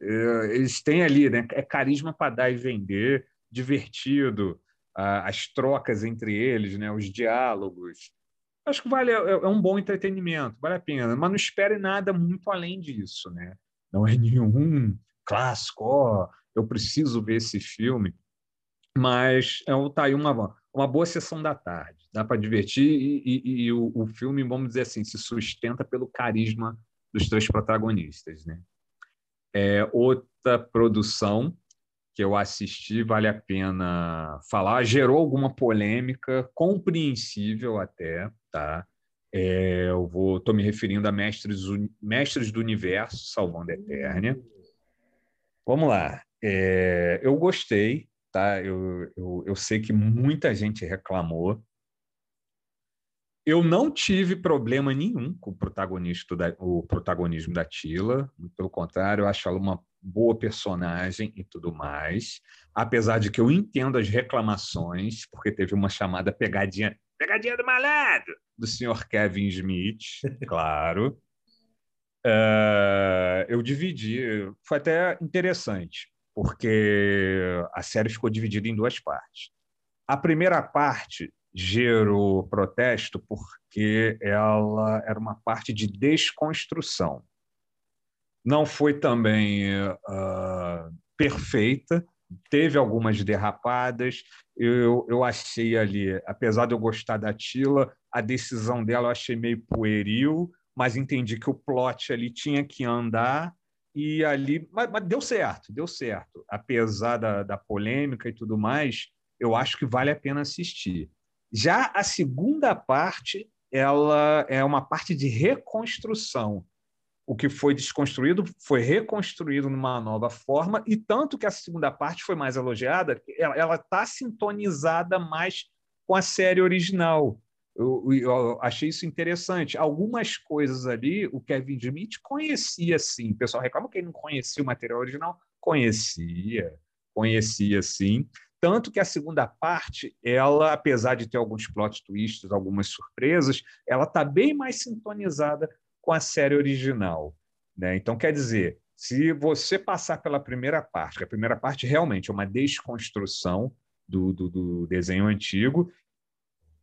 É, eles têm ali, né, é carisma para dar e vender, divertido, as trocas entre eles, né, os diálogos. Acho que vale, é, é um bom entretenimento, vale a pena, mas não espere nada muito além disso. Né? Não é nenhum clássico, ó, eu preciso ver esse filme mas é, tá aí uma, uma boa sessão da tarde. Dá para divertir e, e, e o, o, filme, vamos dizer assim, se sustenta pelo carisma dos três protagonistas. Né? É, outra produção que eu assisti, vale a pena falar, gerou alguma polêmica, compreensível até, tá? É, eu vou, estou me referindo a Mestres, Mestres do Universo, Salvando a Eternia. Vamos lá. É, eu gostei, tá? Eu, eu, eu sei que muita gente reclamou. Eu não tive problema nenhum com o, protagonista da, o protagonismo da Tila, pelo contrário, eu acho ela uma boa personagem e tudo mais. Apesar de que eu entendo as reclamações, porque teve uma chamada pegadinha, pegadinha do malandro, do senhor Kevin Smith, claro. Uh, eu dividi, foi até interessante porque a série ficou dividida em duas partes. A primeira parte gerou protesto porque ela era uma parte de desconstrução. Não foi também uh, perfeita, teve algumas derrapadas. Eu, eu achei ali, apesar de eu gostar da Tila, a decisão dela eu achei meio pueril, mas entendi que o plot ali tinha que andar e ali, mas, mas, deu certo, deu certo. Apesar da, da polêmica e tudo mais, eu acho que vale a pena assistir. Já a segunda parte, ela é uma parte de reconstrução. o que foi desconstruído foi reconstruído numa nova forma, e tanto que a segunda parte foi mais elogiada, ela está sintonizada mais com a série original. Eu, eu, achei isso interessante. Algumas coisas ali, o Kevin Smith conhecia sim. O pessoal reclama que ele não conhecia o material original. Conhecia, conhecia sim. Tanto que a segunda parte, ela, apesar de ter alguns plot twists, algumas surpresas, ela está bem mais sintonizada com a série original. Né? Então, quer dizer, se você passar pela primeira parte, que a primeira parte realmente é uma desconstrução do, do, do desenho antigo,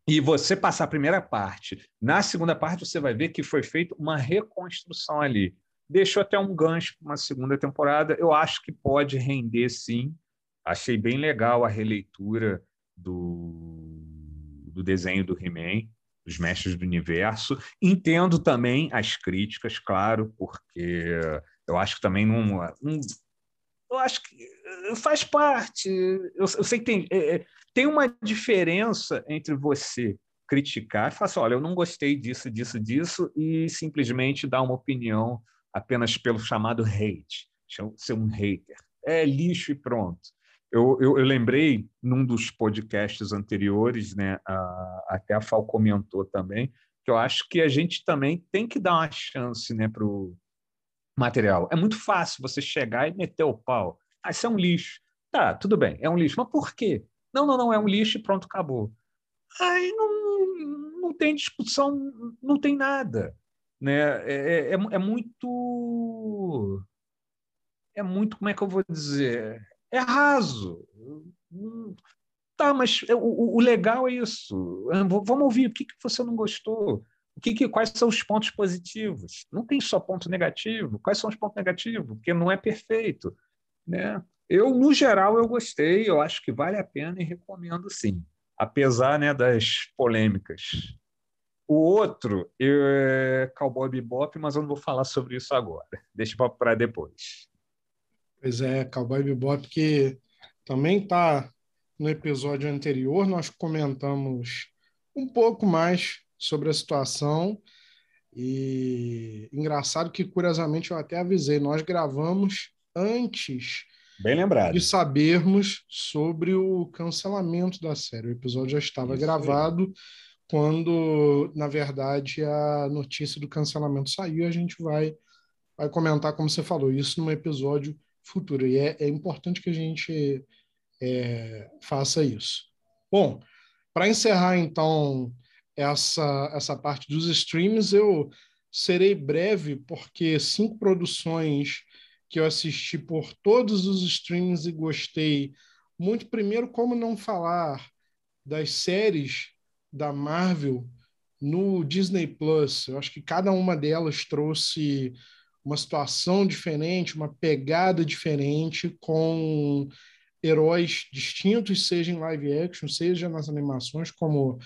e você passar a primeira parte, na segunda parte você vai ver que foi feita uma reconstrução ali. Deixou até um gancho para uma segunda temporada. Eu acho que pode render sim. Achei bem legal a releitura do, do desenho do He-Man dos mestres do universo. Entendo também as críticas, claro, porque eu acho que também não. não eu acho que faz parte. Eu, eu sei que tem, é, tem uma diferença entre você criticar e falar assim: olha, eu não gostei disso, disso, disso, e simplesmente dar uma opinião apenas pelo chamado hate, ser um hater. É lixo e pronto. Eu, eu, eu, lembrei num dos podcasts anteriores, né, a, até a Fal comentou também, que eu acho que a gente também tem que dar uma chance né, para o material. É muito fácil você chegar e meter o pau. Ah, isso é um lixo. Tá, tudo bem, é um lixo. Mas por quê? Não, não, não, é um lixo e pronto, acabou. Aí não, não tem discussão, não tem nada. Né? É, é, é, é muito. É muito, como é que eu vou dizer? é raso. Tá, mas o, o legal é isso. Vamos ouvir o que, que você não gostou. O que, que, quais são os pontos positivos? Não tem só ponto negativo. Quais são os pontos negativos? Porque não é perfeito. Né? Eu, no geral, eu gostei. Eu acho que vale a pena e recomendo sim, apesar né, das polêmicas. O outro é Cowboy Bebop, mas eu não vou falar sobre isso agora. Deixa para depois. Pois é, Cowboy Bebop, que também está no episódio anterior, nós comentamos um pouco mais sobre a situação. E engraçado que, curiosamente, eu até avisei, nós gravamos antes Bem lembrado. de sabermos sobre o cancelamento da série. O episódio já estava Isso gravado aí. quando, na verdade, a notícia do cancelamento saiu. A gente vai, vai comentar, como você falou, isso num episódio futuro. E é, é importante que a gente é, faça isso. Bom, para encerrar, então, essa, essa parte dos streams, eu serei breve, porque cinco produções que eu assisti por todos os streams e gostei muito. Primeiro, como não falar das séries da Marvel no Disney Plus? Eu acho que cada uma delas trouxe uma situação diferente, uma pegada diferente, com heróis distintos, seja em live action, seja nas animações, como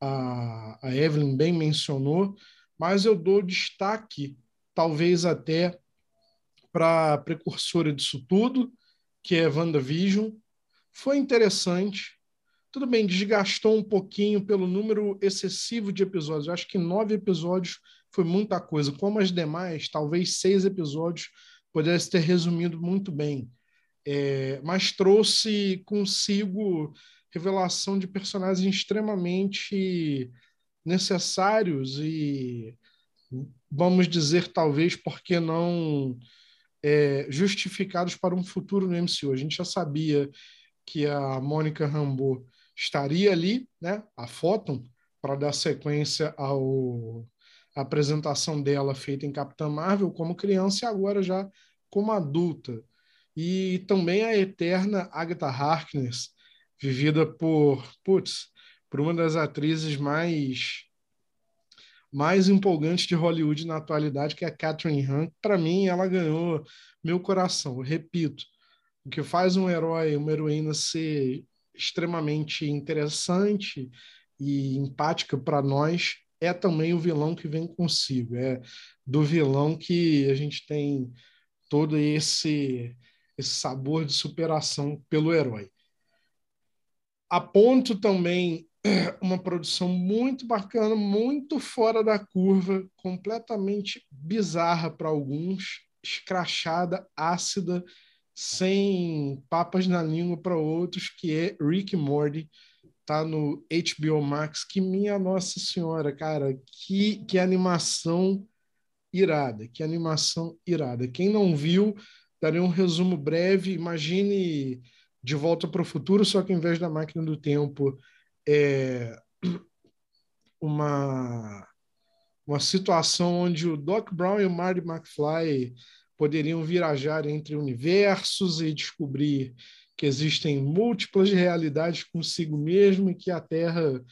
a, a Evelyn bem mencionou, mas eu dou destaque, talvez até, para a precursora disso tudo, que é WandaVision. Foi interessante. Tudo bem, desgastou um pouquinho pelo número excessivo de episódios. Eu acho que nove episódios foi muita coisa. Como as demais, talvez seis episódios pudesse ter resumido muito bem. É, mas trouxe consigo revelação de personagens extremamente necessários e, vamos dizer, talvez, porque não é, justificados para um futuro no MCU. A gente já sabia que a Mônica Rambeau estaria ali, né, a Photon, para dar sequência ao a apresentação dela feita em Capitã Marvel como criança e agora já como adulta. E também a eterna Agatha Harkness, vivida por, putz, por uma das atrizes mais mais empolgantes de Hollywood na atualidade, que é a Catherine Hahn. Para mim, ela ganhou meu coração. Eu repito, o que faz um herói, uma heroína ser extremamente interessante e empática para nós é também o vilão que vem consigo. É do vilão que a gente tem todo esse, esse sabor de superação pelo herói. Aponto também uma produção muito bacana, muito fora da curva, completamente bizarra para alguns, escrachada, ácida, sem papas na língua para outros, que é Rick Morty, tá no HBO Max, que minha nossa senhora, cara, que, que animação irada, que animação irada. Quem não viu, darei um resumo breve, imagine De Volta para o Futuro, só que em vez da máquina do tempo é, uma, uma situação onde o Doc Brown e o Marty McFly poderiam viajar entre universos e descobrir que existem múltiplas realidades consigo mesmo e que a Terra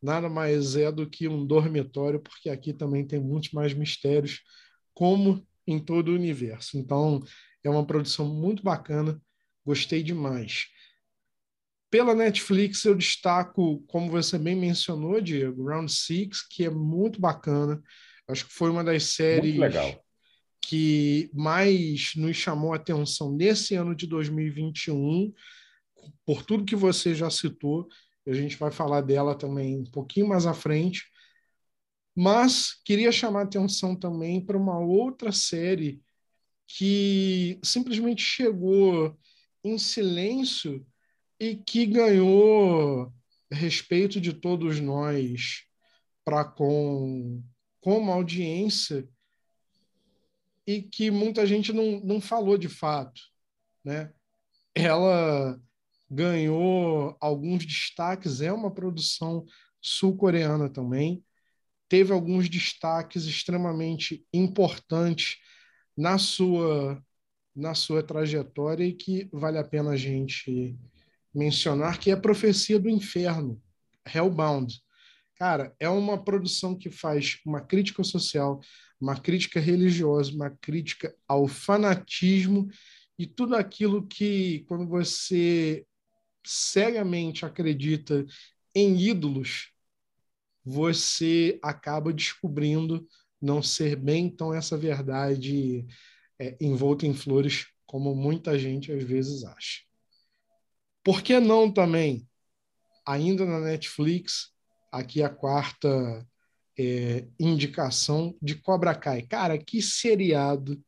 nada mais é do que um dormitório, porque aqui também tem muitos mais mistérios, como em todo o universo. Então, é uma produção muito bacana, gostei demais. Pela Netflix, eu destaco, como você bem mencionou, Diego, Round Six, que é muito bacana. Acho que foi uma das séries que mais nos chamou a atenção nesse ano de 2021, por tudo que você já citou. A gente vai falar dela também um pouquinho mais à frente. Mas queria chamar a atenção também para uma outra série que simplesmente chegou em silêncio e que ganhou respeito de todos nós para com como audiência e que muita gente não, não falou de fato, né? Ela ganhou alguns destaques, é uma produção sul-coreana também, teve alguns destaques extremamente importantes na sua na sua trajetória e que vale a pena a gente mencionar, que é a Profecia do Inferno, Hellbound. Cara, é uma produção que faz uma crítica social, uma crítica religiosa, uma crítica ao fanatismo e tudo aquilo que, quando você cegamente acredita em ídolos, você acaba descobrindo não ser bem tão essa verdade é, envolta em flores como muita gente às vezes acha. Por que não também, ainda na Netflix, aqui a quarta é, indicação de Cobra Kai. Cara, que seriado,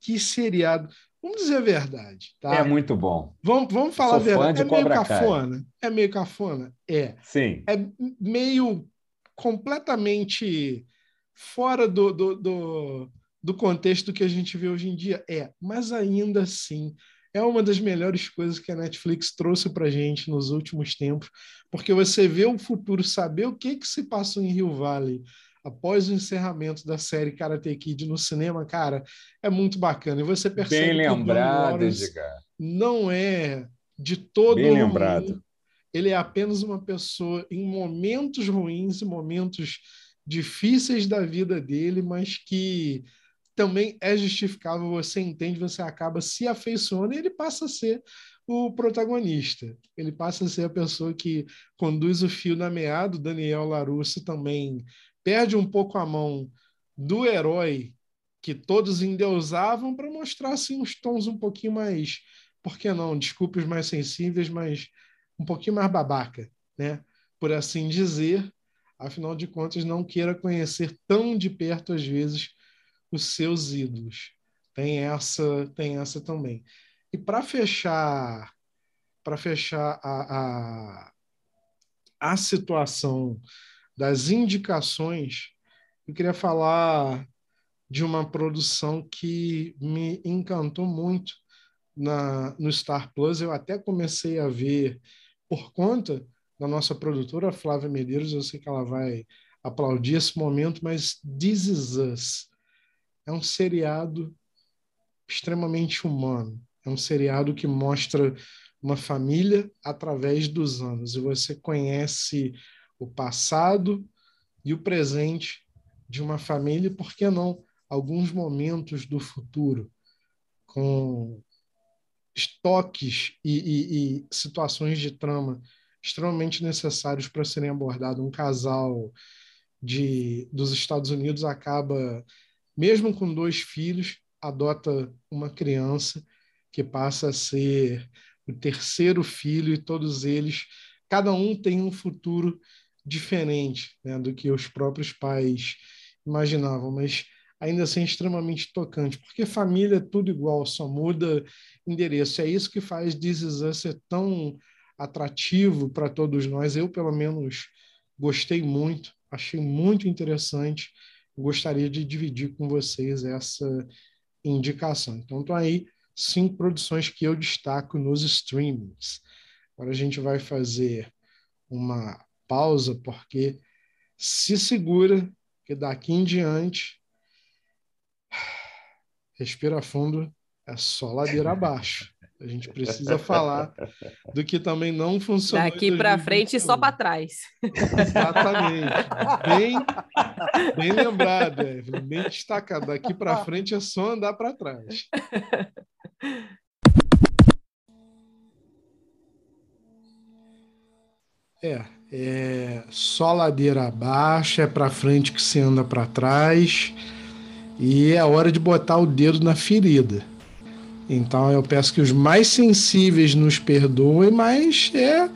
que seriado. Vamos dizer a verdade, tá? É muito bom. Vamos, vamos falar a verdade. é meio Cobra cafona. Kai. É meio cafona? É. Sim. É meio completamente fora do, do, do, do contexto que a gente vê hoje em dia. É, mas ainda assim é uma das melhores coisas que a Netflix trouxe para gente nos últimos tempos, porque você vê o futuro, saber o que, que se passou em Rio Valley após o encerramento da série Karate Kid no cinema, cara, é muito bacana. E você percebe Bem lembrado, Edgar. não é de todo Bem ruim. lembrado. Ele é apenas uma pessoa em momentos ruins, e momentos difíceis da vida dele, mas que também é justificável, você entende, você acaba se afeiçoando e ele passa a ser o protagonista. Ele passa a ser a pessoa que conduz o fio na meada. Daniel Larusso também perde um pouco a mão do herói que todos endeusavam para mostrar assim uns tons um pouquinho mais, por que não, desculpe os mais sensíveis, mas um pouquinho mais babaca, né? Por assim dizer. Afinal de contas, não queira conhecer tão de perto às vezes os seus ídolos. Tem essa, tem essa também. E para fechar, para fechar a, a, a situação das indicações, eu queria falar de uma produção que me encantou muito na, no Star Plus. Eu até comecei a ver por conta da nossa produtora Flávia Medeiros. Eu sei que ela vai aplaudir esse momento, mas This Is Us é um seriado extremamente humano. É um seriado que mostra uma família através dos anos. E você conhece o passado e o presente de uma família, e por que não alguns momentos do futuro, com estoques e, e, e situações de trama extremamente necessários para serem abordados. Um casal de, dos Estados Unidos acaba mesmo com dois filhos, adota uma criança que passa a ser o terceiro filho e todos eles cada um tem um futuro diferente né, do que os próprios pais imaginavam, mas ainda assim extremamente tocante, porque família é tudo igual, só muda endereço. É isso que faz This Is Us ser tão atrativo para todos nós. Eu, pelo menos, gostei muito, achei muito interessante. Gostaria de dividir com vocês essa indicação. Então, estão aí cinco produções que eu destaco nos streamings. Agora a gente vai fazer uma pausa, porque se segura, que daqui em diante, respira fundo, é só ladeira abaixo. A gente precisa falar do que também não funcionou. Daqui para frente, só para trás. Exatamente. Bem, bem lembrado, Evelyn. Bem destacado. Daqui para frente é só andar para trás. É, é só ladeira abaixo, é para frente que se anda para trás. E é hora de botar o dedo na ferida. Então eu peço que os mais sensíveis nos perdoem, mas é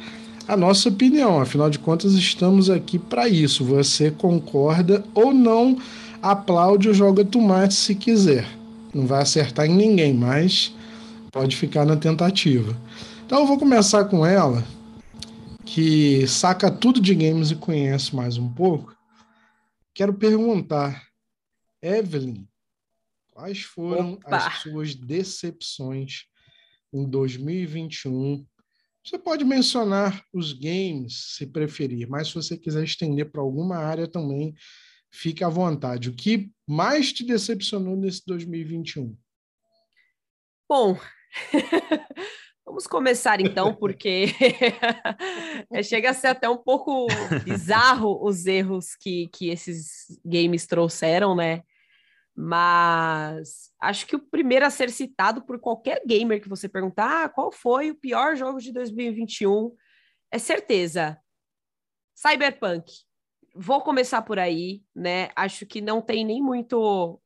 a nossa opinião. Afinal de contas, estamos aqui para isso. Você concorda ou não, aplaude ou joga tomate se quiser. Não vai acertar em ninguém, mas pode ficar na tentativa. Então eu vou começar com ela, que saca tudo de games e conhece mais um pouco. Quero perguntar, Evelyn, Quais foram Opa. as suas decepções em 2021? Você pode mencionar os games, se preferir, mas se você quiser estender para alguma área também, fique à vontade. O que mais te decepcionou nesse 2021? Bom, vamos começar então, porque chega a ser até um pouco bizarro os erros que, que esses games trouxeram, né? Mas acho que o primeiro a ser citado por qualquer gamer que você perguntar ah, qual foi o pior jogo de 2021, é certeza. Cyberpunk. Vou começar por aí, né? Acho que não tem nem muito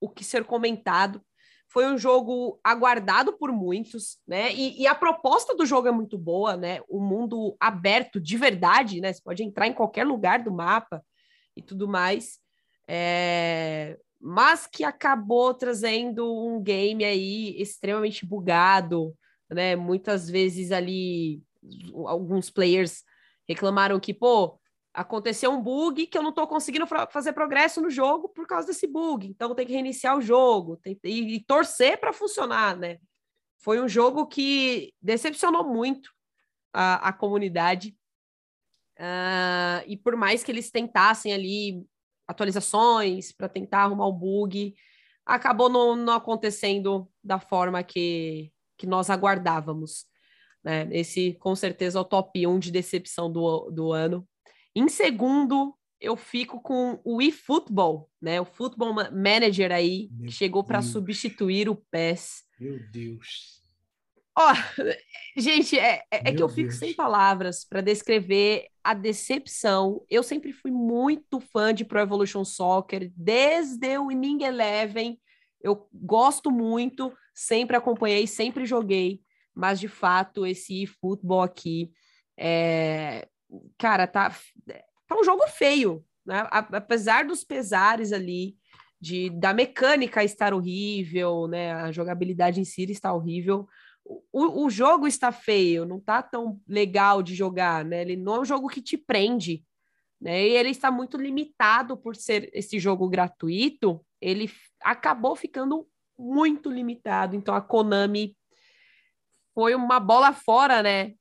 o que ser comentado. Foi um jogo aguardado por muitos, né? E, e, a proposta do jogo é muito boa, né? O mundo aberto de verdade, né? Você pode entrar em qualquer lugar do mapa e tudo mais. É mas que acabou trazendo um game aí extremamente bugado, né? Muitas vezes ali alguns players reclamaram que, pô, aconteceu um bug que eu não estou conseguindo fazer progresso no jogo por causa desse bug, então tem que reiniciar o jogo tem, e, e torcer para funcionar, né? Foi um jogo que decepcionou muito a, a comunidade. Uh, e por mais que eles tentassem ali atualizações para tentar arrumar o bug. Acabou não, não acontecendo da forma que, que nós aguardávamos. Né? Esse, com certeza, é o top 1 de decepção do, do ano. Em segundo, eu fico com o eFootball, né? O Football Manager aí, Meu que chegou para substituir o PES. Meu Deus. Ó, oh, gente, é, é, é que eu fico Deus. sem palavras para descrever a decepção. Eu sempre fui muito fã de Pro Evolution Soccer, desde o Inning Eleven. Eu gosto muito, sempre acompanhei, sempre joguei, mas de fato esse futebol aqui é... cara, tá tá um jogo feio, né? Apesar dos pesares ali de da mecânica estar horrível, né? A jogabilidade em si está horrível o, o jogo está feio, não está tão legal de jogar, né? Ele não é um jogo que te prende, né? E ele está muito limitado por ser esse jogo gratuito, ele acabou ficando muito limitado. Então a Konami foi uma bola fora, né?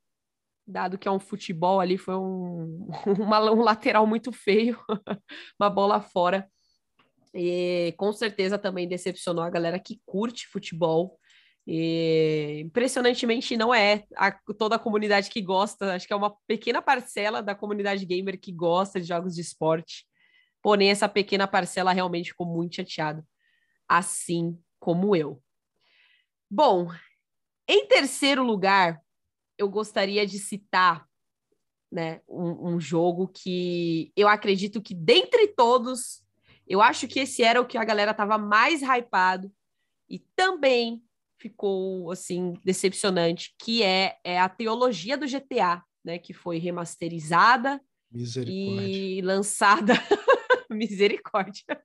Dado que é um futebol ali, foi um, uma, um lateral muito feio, uma bola fora. E com certeza também decepcionou a galera que curte futebol. E, impressionantemente, não é a, toda a comunidade que gosta, acho que é uma pequena parcela da comunidade gamer que gosta de jogos de esporte. Porém, essa pequena parcela realmente ficou muito chateada, assim como eu. Bom, em terceiro lugar, eu gostaria de citar né, um, um jogo que eu acredito que, dentre todos, eu acho que esse era o que a galera estava mais hypado e também ficou assim decepcionante, que é, é a teologia do GTA, né, que foi remasterizada e lançada. Misericórdia.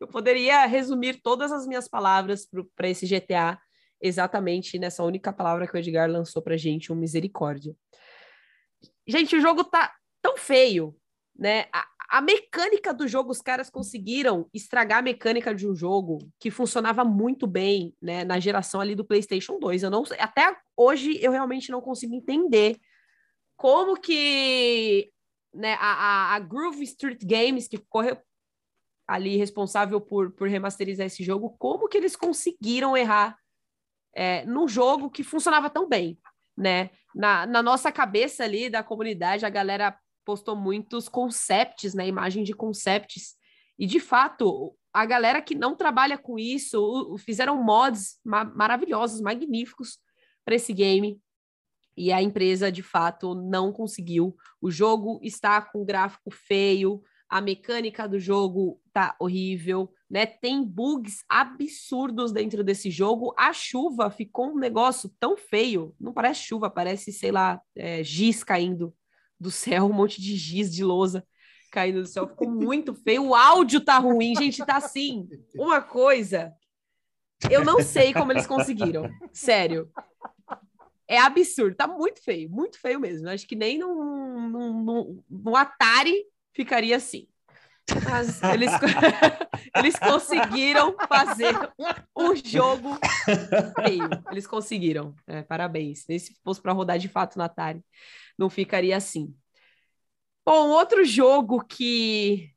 Eu poderia resumir todas as minhas palavras para esse GTA exatamente nessa única palavra que o Edgar lançou para gente, um misericórdia. Gente, o jogo tá tão feio, né? A, a, mecânica do jogo, os caras conseguiram estragar a mecânica de um jogo que funcionava muito bem, né, na geração ali do PlayStation 2. Eu não até hoje eu realmente não consigo entender como que né, a, a, Groove Street Games, que correu ali responsável por, por remasterizar esse jogo, como que eles conseguiram errar é, num jogo que funcionava tão bem, né? Na, na nossa cabeça ali da comunidade, a galera postou muitos concepts, né? Imagem de concepts. E, de fato, a galera que não trabalha com isso fizeram mods ma maravilhosos, magníficos para esse game. E a empresa, de fato, não conseguiu. O jogo está com gráfico feio, a mecânica do jogo tá horrível, né? Tem bugs absurdos dentro desse jogo. A chuva ficou um negócio tão feio, não parece chuva, parece, sei lá, é, giz caindo do céu, um monte de giz de lousa caindo do céu. Ficou muito feio. O áudio tá ruim, gente, tá assim. Uma coisa. Eu não sei como eles conseguiram. Sério. É absurdo, tá muito feio, muito feio mesmo. Acho que nem no, no, no, no Atari ficaria assim. Mas eles, eles conseguiram fazer um jogo feio. Eles conseguiram. É, parabéns. Se fosse para rodar de fato na Atari, não ficaria assim. Bom, outro jogo que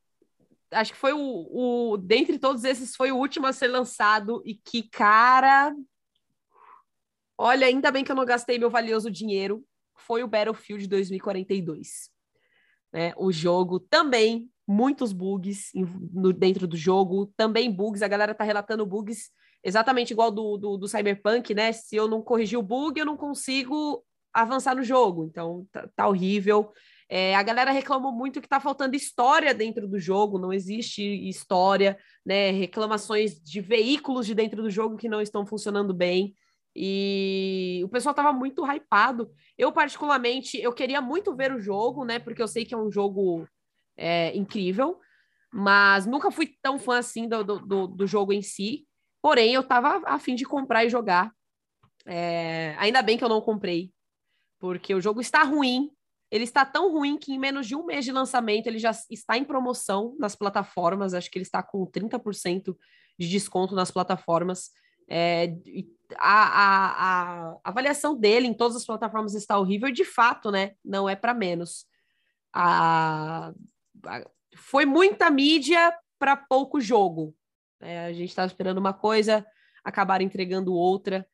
acho que foi o, o dentre todos esses foi o último a ser lançado e que cara olha ainda bem que eu não gastei meu valioso dinheiro foi o Battlefield 2042 né? O jogo também, muitos bugs no, dentro do jogo, também bugs, a galera tá relatando bugs exatamente igual do, do, do Cyberpunk, né? Se eu não corrigir o bug, eu não consigo avançar no jogo, então tá, tá horrível. É, a galera reclama muito que tá faltando história dentro do jogo, não existe história, né? Reclamações de veículos de dentro do jogo que não estão funcionando bem. E o pessoal estava muito hypado. Eu, particularmente, eu queria muito ver o jogo, né? Porque eu sei que é um jogo é, incrível, mas nunca fui tão fã assim do, do, do jogo em si. Porém, eu estava a fim de comprar e jogar. É, ainda bem que eu não comprei, porque o jogo está ruim. Ele está tão ruim que em menos de um mês de lançamento ele já está em promoção nas plataformas. Acho que ele está com 30% de desconto nas plataformas. É, a, a, a, avaliação dele em todas as plataformas está horrível de fato, né, não é para menos. A, foi muita mídia para pouco jogo. É, a gente estava esperando uma coisa, acabaram entregando outra.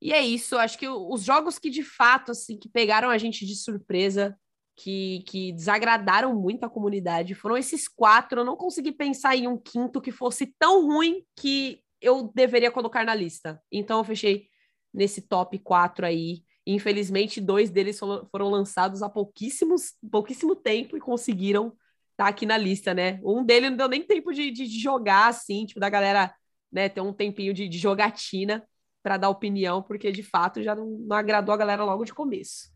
E é isso, acho que os jogos que de fato assim que pegaram a gente de surpresa, que, que desagradaram muito a comunidade, foram esses quatro. Eu não consegui pensar em um quinto que fosse tão ruim que eu deveria colocar na lista. Então eu fechei nesse top 4 aí. Infelizmente, dois deles foram lançados há pouquíssimos, pouquíssimo tempo e conseguiram estar tá aqui na lista, né? Um deles não deu nem tempo de, de, de jogar, assim, tipo, da galera né, ter um tempinho de, de jogatina para dar opinião, porque de fato já não, não, agradou a galera logo de começo.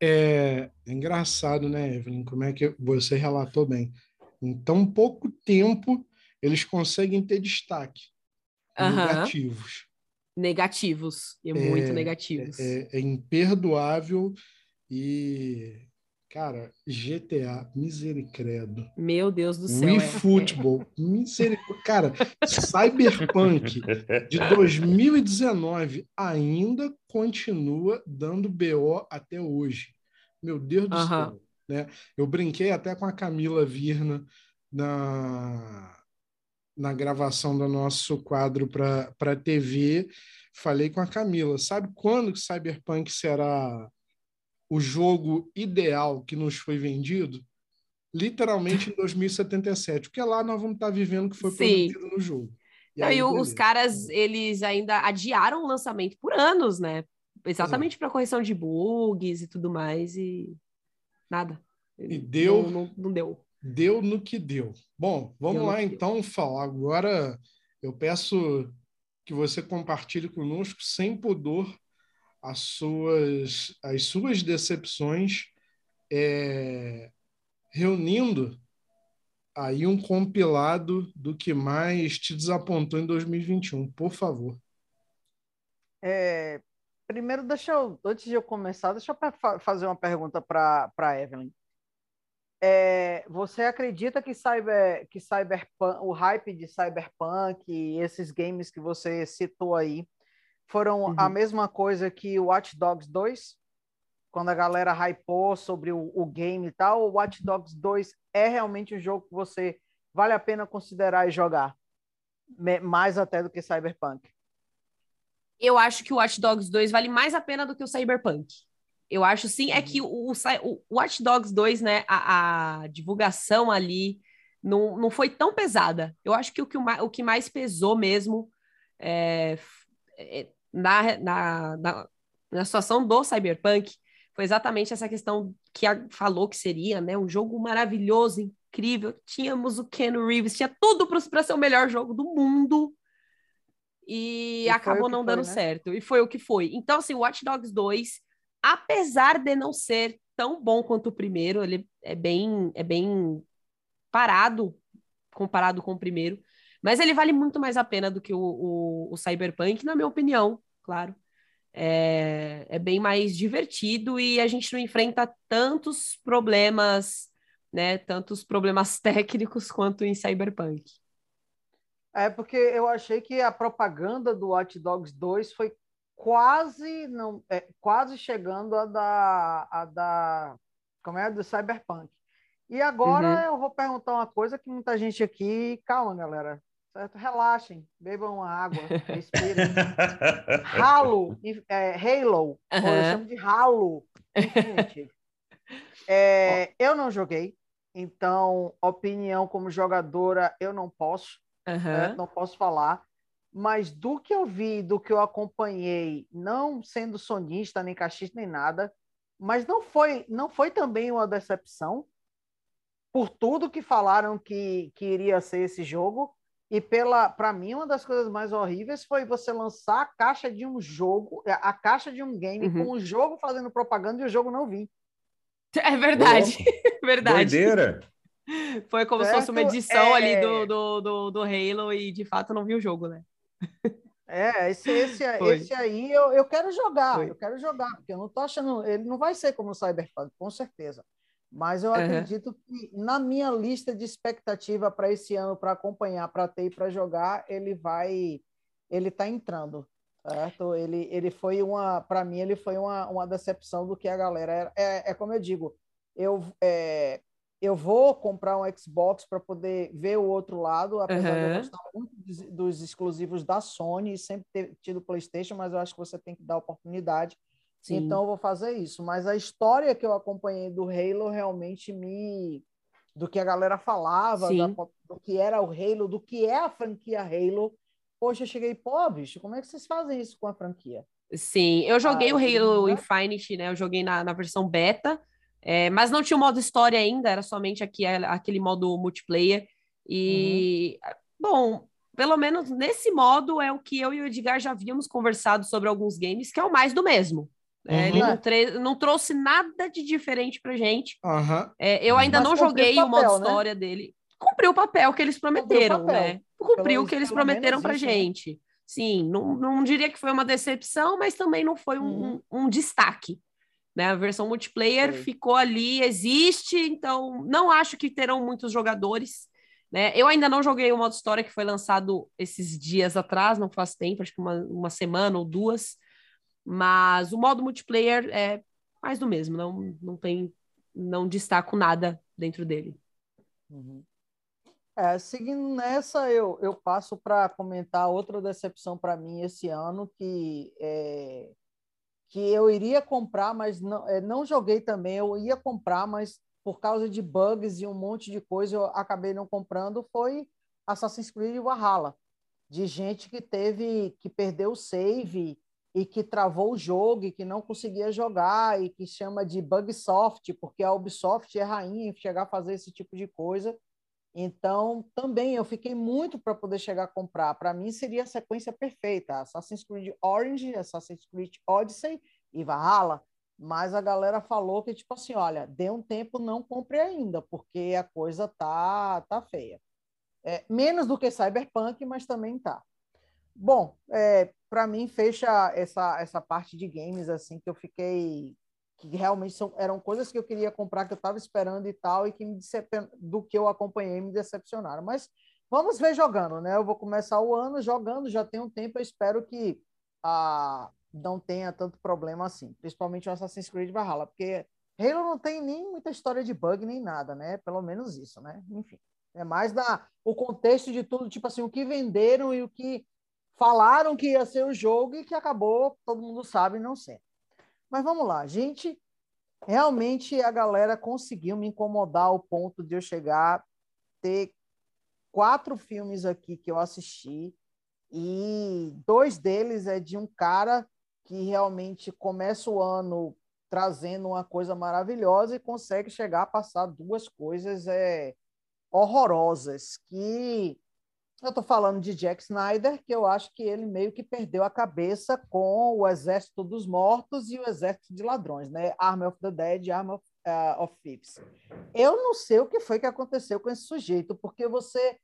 É, é engraçado, né, Evelyn? Como é que você relatou bem? Em tão pouco tempo, eles conseguem ter destaque. Uhum. Negativos. Negativos, e é, muito negativos. É, é, imperdoável e, cara, GTA, misericredo. Meu Deus do céu. Wii é, Football, misericórdia. Cara, Cyberpunk de 2019 ainda continua dando BO até hoje. Meu Deus do uhum. céu. Né? Eu brinquei até com a Camila Virna na na gravação do nosso quadro para a TV, falei com a Camila, sabe quando que Cyberpunk será o jogo ideal que nos foi vendido? Literalmente em 2077, porque lá nós vamos estar vivendo o que foi Sim. prometido no jogo. E aí, os caras, eles ainda adiaram o lançamento por anos, né? Exatamente para correção de bugs e tudo mais, e nada. E deu. Não, não, não deu deu no que deu. Bom, vamos deu lá então, Fal. Agora eu peço que você compartilhe conosco, sem pudor, as suas, as suas decepções, é, reunindo aí um compilado do que mais te desapontou em 2021, por favor. É, primeiro, deixa eu, antes de eu começar, deixa eu fazer uma pergunta para a Evelyn. É, você acredita que, cyber, que cyberpunk, o hype de cyberpunk e esses games que você citou aí foram uhum. a mesma coisa que o Watch Dogs 2? Quando a galera hypou sobre o, o game e tal, o Watch Dogs 2 é realmente um jogo que você vale a pena considerar e jogar? Mais até do que Cyberpunk. Eu acho que o Watch Dogs 2 vale mais a pena do que o Cyberpunk. Eu acho sim, é que o, o, o Watch Dogs 2, né, a, a, divulgação ali não, não foi tão pesada. Eu acho que o que, o que mais pesou mesmo é, é, na, na, na, na situação do Cyberpunk foi exatamente essa questão que a, falou que seria, né? Um jogo maravilhoso, incrível. Tínhamos o Ken Reeves, tinha tudo para ser o melhor jogo do mundo. E, e acabou não foi, dando né? certo. E foi o que foi. Então, assim, Watch Dogs 2, apesar de não ser tão bom quanto o primeiro, ele é bem, é bem parado comparado com o primeiro. Mas ele vale muito mais a pena do que o, o, o Cyberpunk, na minha opinião, claro é, é bem mais divertido e a gente não enfrenta tantos problemas, né? Tantos problemas técnicos quanto em Cyberpunk. É porque eu achei que a propaganda do Watch Dogs 2 foi quase não é, quase chegando a da a da como é do Cyberpunk. E agora uhum. eu vou perguntar uma coisa que muita gente aqui, calma, galera, certo? Relaxem, bebam água, respirem. Halo, é, Halo, uhum. eu chamo de Halo É, eu não joguei, então, opinião como jogadora, eu não posso, uhum. né? não posso falar. Mas do que eu vi, do que eu acompanhei, não sendo sonista, nem cachista, nem nada, mas não foi, não foi também uma decepção por tudo que falaram que, que iria ser esse jogo. E pela, para mim, uma das coisas mais horríveis foi você lançar a caixa de um jogo, a caixa de um game uhum. com o jogo fazendo propaganda e o jogo não vir. É verdade, verdade. Doideira. Foi como certo? se fosse uma edição é... ali do, do, do, do, Halo e de fato não vi o jogo, né? É, esse, esse, esse aí eu, eu quero jogar, Foi. eu quero jogar, porque eu não tô achando, ele não vai ser como o Cyberpunk, com certeza. Mas eu uhum. acredito que na minha lista de expectativa para esse ano, para acompanhar, para ter e para jogar, ele vai, ele está entrando, certo? Ele, ele foi uma, para mim, ele foi uma, uma decepção do que a galera é, é como eu digo, eu é, eu vou comprar um Xbox para poder ver o outro lado, apesar uhum. de eu gostar muito dos exclusivos da Sony e sempre ter tido PlayStation, mas eu acho que você tem que dar oportunidade Sim. Então eu vou fazer isso. Mas a história que eu acompanhei do Halo realmente me. do que a galera falava, da, do que era o Halo, do que é a franquia Halo. Poxa, eu cheguei, pô, bicho, como é que vocês fazem isso com a franquia? Sim, eu joguei ah, o Halo né? Infinite, né? Eu joguei na, na versão beta, é, mas não tinha o modo história ainda, era somente aqui, aquele modo multiplayer. E, uhum. bom, pelo menos nesse modo é o que eu e o Edgar já havíamos conversado sobre alguns games, que é o mais do mesmo. É, uhum. Ele não, não, trouxe nada de diferente pra gente. Uhum. É, eu ainda Mas não joguei o, papel, o modo né? história dele. Cumpriu o papel que eles prometeram, né? Cumpriu o que eles prometeram pra isso, né? gente. Né? Sim, não, não diria que foi uma decepção, mas também não foi um, uhum. um, um destaque. Né? A versão multiplayer ficou ali, existe, então não acho que terão muitos jogadores. Né? Eu ainda não joguei o modo história que foi lançado esses dias atrás, não faz tempo, acho que uma, uma semana ou duas. Mas o modo multiplayer é mais do mesmo, não, não tem, não destaco nada dentro dele. Uhum. É, seguindo nessa, eu, eu passo para comentar outra decepção para mim esse ano, que, é, que eu iria comprar, mas não, é, não joguei também. Eu ia comprar, mas por causa de bugs e um monte de coisa, eu acabei não comprando. Foi Assassin's Creed Valhalla, de gente que teve que perdeu o save e que travou o jogo e que não conseguia jogar e que chama de bug soft, porque a Ubisoft é rainha em chegar a fazer esse tipo de coisa. Então, também eu fiquei muito para poder chegar a comprar. Para mim seria a sequência perfeita: Assassin's Creed Orange, Assassin's Creed Odyssey e Valhalla, mas a galera falou que, tipo assim, olha, dê um tempo, não compre ainda, porque a coisa tá, tá feia. É, menos do que Cyberpunk, mas também tá. Bom, é, para mim fecha essa, essa parte de games assim que eu fiquei que realmente são, eram coisas que eu queria comprar que eu estava esperando e tal e que me do que eu acompanhei me decepcionaram. Mas vamos ver jogando, né? Eu vou começar o ano jogando, já tem um tempo, eu espero que ah, não tenha tanto problema assim, principalmente o Assassin's Creed Valhalla, porque Halo não tem nem muita história de bug nem nada, né? Pelo menos isso, né? Enfim, é mais da o contexto de tudo, tipo assim, o que venderam e o que falaram que ia ser o jogo e que acabou, todo mundo sabe, não sendo. Mas vamos lá, gente. Realmente a galera conseguiu me incomodar ao ponto de eu chegar ter quatro filmes aqui que eu assisti e dois deles é de um cara que realmente começa o ano trazendo uma coisa maravilhosa e consegue chegar a passar duas coisas é, horrorosas que eu estou falando de Jack Snyder, que eu acho que ele meio que perdeu a cabeça com o Exército dos Mortos e o Exército de Ladrões, né? Army of the Dead, Army of, uh, of Thieves. Eu não sei o que foi que aconteceu com esse sujeito, porque você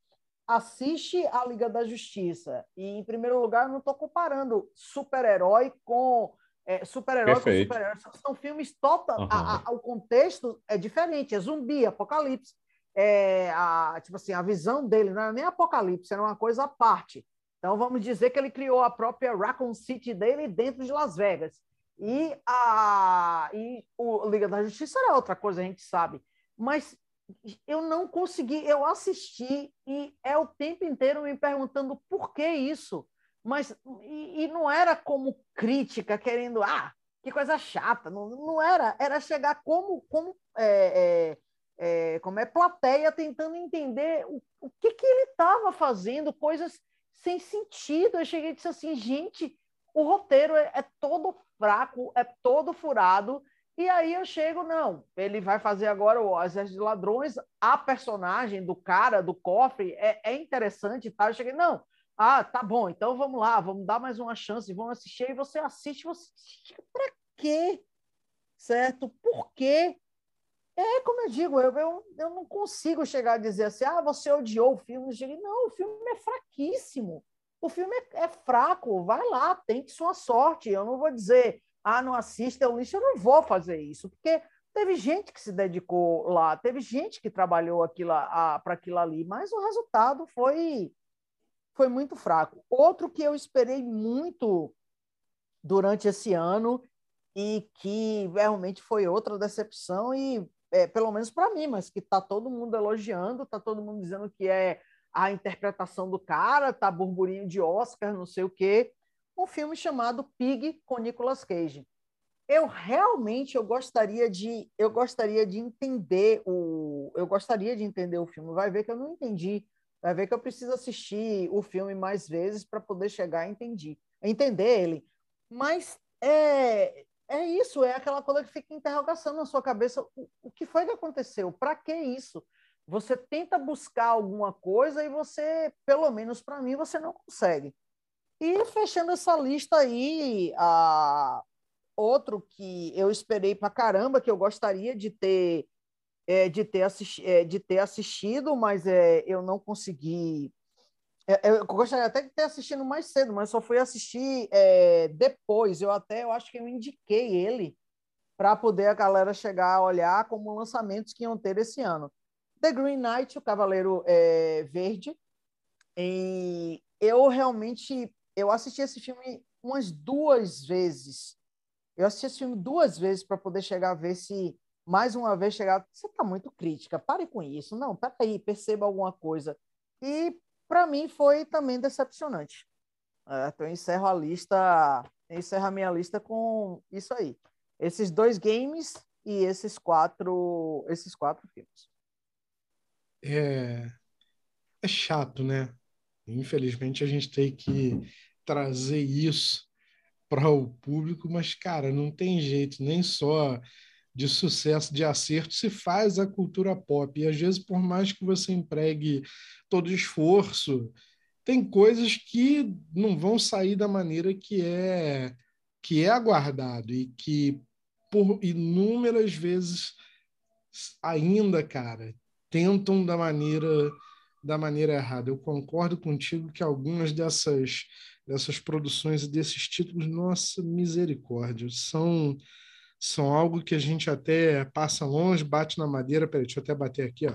assiste a Liga da Justiça e, em primeiro lugar, eu não estou comparando super-herói com é, super-herói com super-herói. São filmes total. Uhum. A, a, o contexto é diferente, é zumbi, apocalipse é, a, tipo assim, a visão dele não era nem apocalipse, era uma coisa à parte. Então vamos dizer que ele criou a própria Raccoon City dele dentro de Las Vegas. E a e o Liga da Justiça era outra coisa, a gente sabe. Mas eu não consegui, eu assisti e é o tempo inteiro me perguntando por que isso. Mas e, e não era como crítica, querendo, ah, que coisa chata. Não, não era, era chegar como, como é, é, é, como é plateia tentando entender o, o que, que ele estava fazendo, coisas sem sentido. Eu cheguei e disse assim, gente, o roteiro é, é, todo fraco, é todo furado. E aí eu chego, não, ele vai fazer agora o Exército de Ladrões, a personagem do cara, do cofre, é, é interessante, tá? Eu cheguei, não, ah, tá bom, então vamos lá, vamos dar mais uma chance, vamos assistir, e você assiste, você pra quê? Certo? Por quê? É, como eu digo, eu, eu, eu não consigo chegar a dizer assim, ah, você odiou o filme. Eu digo, não, o filme é fraquíssimo. O filme é, é, fraco, vai lá, tente sua sorte. Eu não vou dizer, ah, não assista, lixo. Eu não vou fazer isso, porque teve gente que se dedicou lá, teve gente que trabalhou para aquilo ali, mas o resultado foi, foi muito fraco. Outro que eu esperei muito durante esse ano e que realmente foi outra decepção e é, pelo menos para mim, mas que está todo mundo elogiando, está todo mundo dizendo que é a interpretação do cara, tá burburinho de Oscar, não sei o quê. Um filme chamado Pig com Nicolas Cage. Eu realmente eu gostaria de eu gostaria de entender o eu gostaria de entender o filme. Vai ver que eu não entendi. Vai ver que eu preciso assistir o filme mais vezes para poder chegar a entender, entender ele. Mas é, é isso, é aquela coisa que fica interrogação na sua cabeça. O, o que foi que aconteceu? Para que isso? Você tenta buscar alguma coisa e você, pelo menos para mim, você não consegue. E fechando essa lista aí, a... outro que eu esperei para caramba, que eu gostaria de ter, é, de ter, assisti... é, de ter assistido, mas é, eu não consegui eu gostaria até de ter assistido mais cedo, mas só fui assistir é, depois. Eu até eu acho que eu indiquei ele para poder a galera chegar a olhar como lançamentos que iam ter esse ano. The Green Knight, o Cavaleiro é, Verde. E eu realmente eu assisti esse filme umas duas vezes. Eu assisti esse filme duas vezes para poder chegar a ver se mais uma vez chegar. Você está muito crítica, pare com isso. Não, peraí, perceba alguma coisa. E para mim foi também decepcionante. É, então eu encerro a lista, encerro a minha lista com isso aí. Esses dois games e esses quatro, esses quatro filmes. É, é chato, né? Infelizmente a gente tem que trazer isso para o público, mas cara, não tem jeito, nem só de sucesso, de acerto, se faz a cultura pop. E às vezes, por mais que você empregue todo esforço, tem coisas que não vão sair da maneira que é que é aguardado e que por inúmeras vezes ainda, cara, tentam da maneira da maneira errada. Eu concordo contigo que algumas dessas dessas produções e desses títulos, nossa misericórdia, são são algo que a gente até passa longe, bate na madeira. Peraí, deixa eu até bater aqui, ó,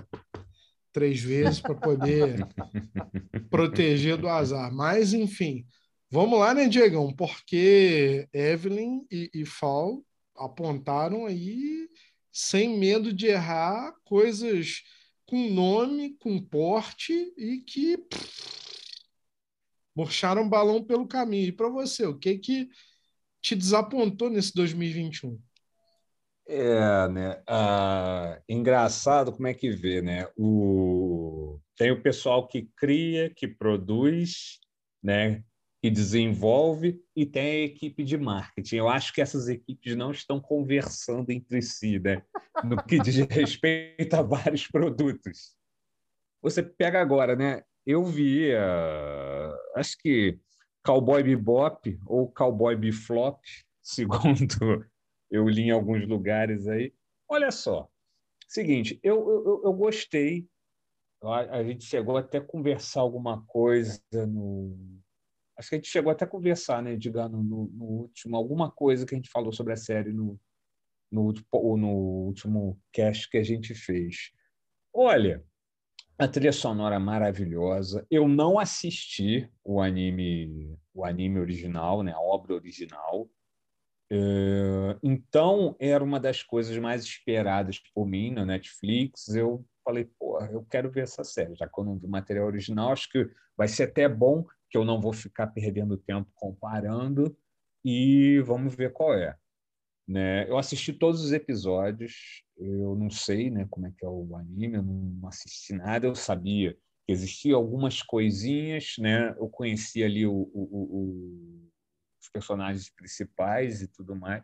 três vezes para poder proteger do azar. Mas, enfim, vamos lá, né, Diegão? Porque Evelyn e, e Fall apontaram aí, sem medo de errar, coisas com nome, com porte e que murcharam balão pelo caminho. E para você, o que que te desapontou nesse 2021? É, né? Ah, engraçado como é que vê, né? O... Tem o pessoal que cria, que produz, né? que desenvolve e tem a equipe de marketing. Eu acho que essas equipes não estão conversando entre si, né? no que diz respeito a vários produtos. Você pega agora, né? Eu vi, uh, acho que Cowboy Bebop ou Cowboy Beflop, segundo eu li em alguns lugares aí. Olha só, seguinte, eu, eu, eu gostei. A, a gente chegou até a conversar alguma coisa no. Acho que a gente chegou até a conversar, né, Edgar, no, no, no último, alguma coisa que a gente falou sobre a série no, no, no último cast que a gente fez. Olha, a trilha sonora maravilhosa. Eu não assisti o anime, o anime original, né, a obra original. É, então, era uma das coisas mais esperadas por mim na Netflix. Eu falei, pô, eu quero ver essa série. Já que eu não vi o material original, acho que vai ser até bom, que eu não vou ficar perdendo tempo comparando e vamos ver qual é. Né? Eu assisti todos os episódios, eu não sei né, como é que é o anime, eu não assisti nada, eu sabia que existiam algumas coisinhas, né? eu conhecia ali o, o os personagens principais e tudo mais,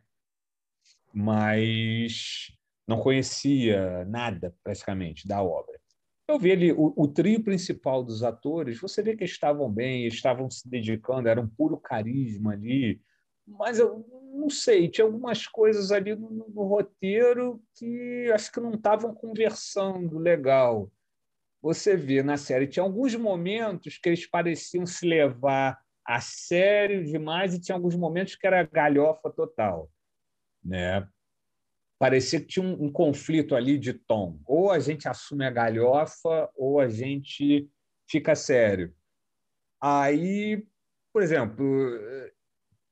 mas não conhecia nada praticamente da obra. Eu vi ali o, o, trio principal dos atores, você vê que estavam bem, estavam se dedicando, era um puro carisma ali, mas eu não sei, tinha algumas coisas ali no, no roteiro que acho que não estavam conversando legal. Você vê na série, tinha alguns momentos que eles pareciam se levar a sério demais e tinha alguns momentos que era galhofa total. Né? Parecia que tinha um, um conflito ali de tom. Ou a gente assume a galhofa ou a gente fica sério. Aí, por exemplo,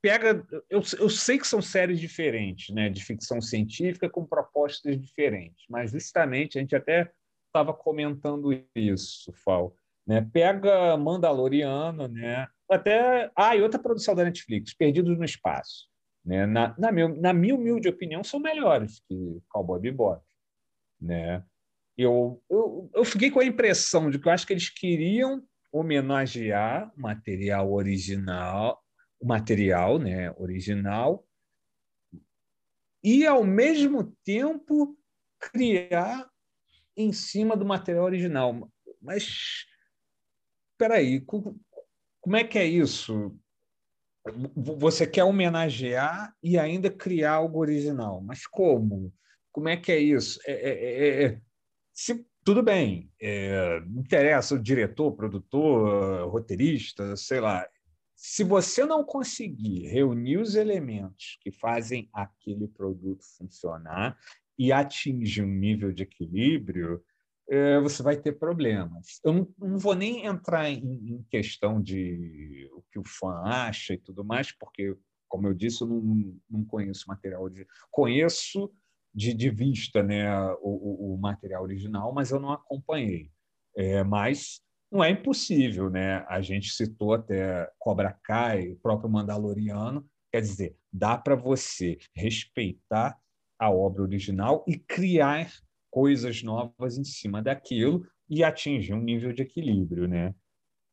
pega. Eu, eu sei que são séries diferentes, né, de ficção científica com propostas diferentes, mas justamente a gente até estava comentando isso, Fal. Né? Pega Mandaloriano, né? Até. Ah, e outra produção da Netflix, Perdidos no Espaço. Né? Na, na, meu, na minha humilde opinião, são melhores que Cowboy Bebop. Né? Eu, eu, eu fiquei com a impressão de que eu acho que eles queriam homenagear o material original, o material né, original, e, ao mesmo tempo, criar em cima do material original. Mas, espera aí, como é que é isso? Você quer homenagear e ainda criar algo original, mas como? Como é que é isso? É, é, é, é se, tudo bem, é, interessa o diretor, produtor, roteirista, sei lá. Se você não conseguir reunir os elementos que fazem aquele produto funcionar e atingir um nível de equilíbrio, é, você vai ter problemas. Eu não, não vou nem entrar em, em, questão de o que o fã acha e tudo mais, porque, como eu disse, eu não, não conheço material de. Conheço de, de vista né, o, o, material original, mas eu não acompanhei. É, mas não é impossível, né? A gente citou até Cobra Kai, o próprio Mandaloriano. Quer dizer, dá para você respeitar a obra original e criar coisas novas em cima daquilo e atingir um nível de equilíbrio, né?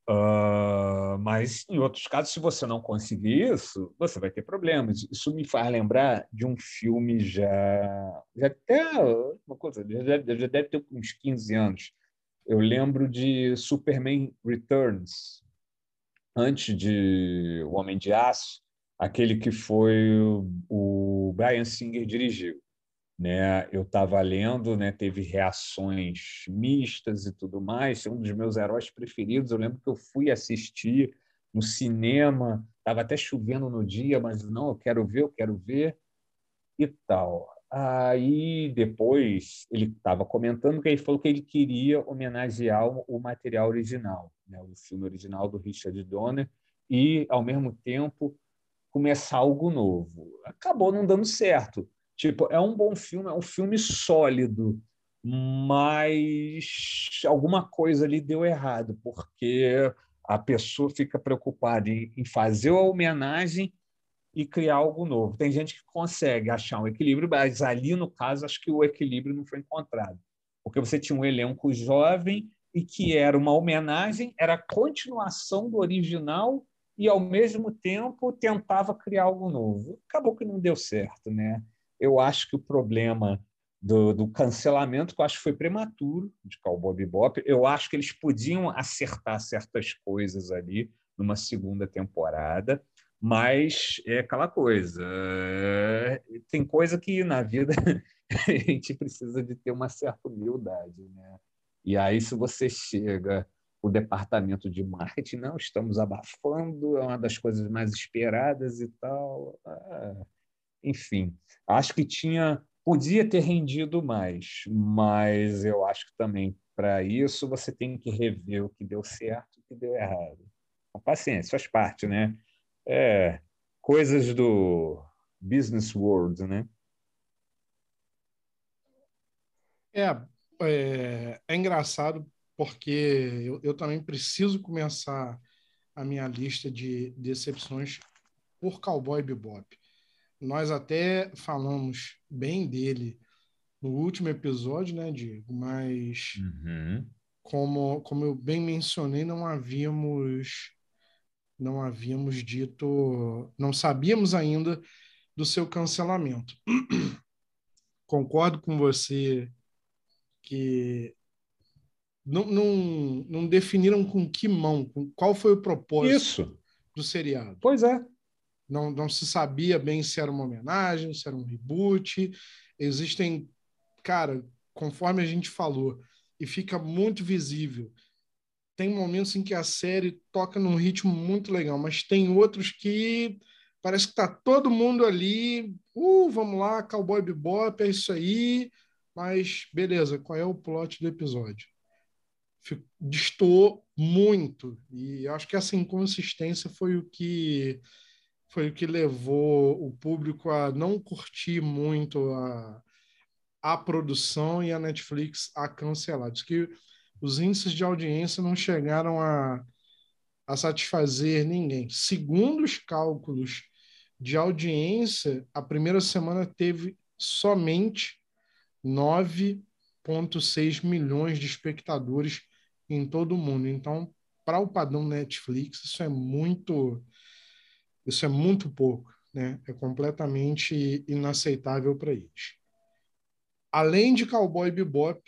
Uh, mas em outros casos, se você não conseguir isso, você vai ter problemas. Isso me faz lembrar de um filme já, já até uma coisa, já, já deve ter uns 15 anos. Eu lembro de Superman Returns, antes de O Homem de Aço, aquele que foi o Brian Singer dirigiu. Né? Eu estava lendo, né? teve reações mistas e tudo mais. Um dos meus heróis preferidos. Eu lembro que eu fui assistir no cinema, estava até chovendo no dia, mas não, eu quero ver, eu quero ver e tal. Aí depois ele estava comentando que ele falou que ele queria homenagear o material original, né? o filme original do Richard Donner, e ao mesmo tempo começar algo novo. Acabou não dando certo. Tipo, é um bom filme, é um filme sólido, mas alguma coisa ali deu errado, porque a pessoa fica preocupada em, fazer a homenagem e criar algo novo. Tem gente que consegue achar um equilíbrio, mas ali, no caso, acho que o equilíbrio não foi encontrado. Porque você tinha um elenco jovem e que era uma homenagem, era a continuação do original e, ao mesmo tempo, tentava criar algo novo. Acabou que não deu certo. Né? Eu acho que o problema do, do, cancelamento, que eu acho que foi prematuro de Cowboy Bebop. Eu acho que eles podiam acertar certas coisas ali numa segunda temporada, mas é aquela coisa. É, tem coisa que na vida a gente precisa de ter uma certa humildade, né? E aí, se você chega o departamento de marketing, não, estamos abafando, é uma das coisas mais esperadas e tal. Ah, enfim, acho que tinha Podia ter rendido mais, mas eu acho que também para isso você tem que rever o que deu certo e o que deu errado. A paciência faz parte, né? É, coisas do business world, né? É, é, é engraçado porque eu, eu, também preciso começar a minha lista de decepções por Cowboy Bebop. Nós até falamos bem dele no último episódio, né, Diego? Mas, uhum. como, como eu bem mencionei, não havíamos não havíamos dito, não sabíamos ainda do seu cancelamento. Concordo com você que não, não, não definiram com que mão, com qual foi o propósito Isso. do seriado. Pois é. Não, não se sabia bem se era uma homenagem, se era um reboot. Existem, cara, conforme a gente falou, e fica muito visível. Tem momentos em que a série toca num ritmo muito legal, mas tem outros que parece que tá todo mundo ali, uh, vamos lá, Cowboy Bebop, é isso aí, mas beleza, qual é o plot do episódio? Distou muito, e acho que essa inconsistência foi o que foi o que levou o público a não curtir muito a, a produção e a Netflix a cancelar. Diz que os índices de audiência não chegaram a, a satisfazer ninguém. Segundo os cálculos de audiência, a primeira semana teve somente 9,6 milhões de espectadores em todo o mundo. Então, para o padrão Netflix, isso é muito isso é muito pouco, né? É completamente inaceitável para eles. Além de Cowboy Bebop,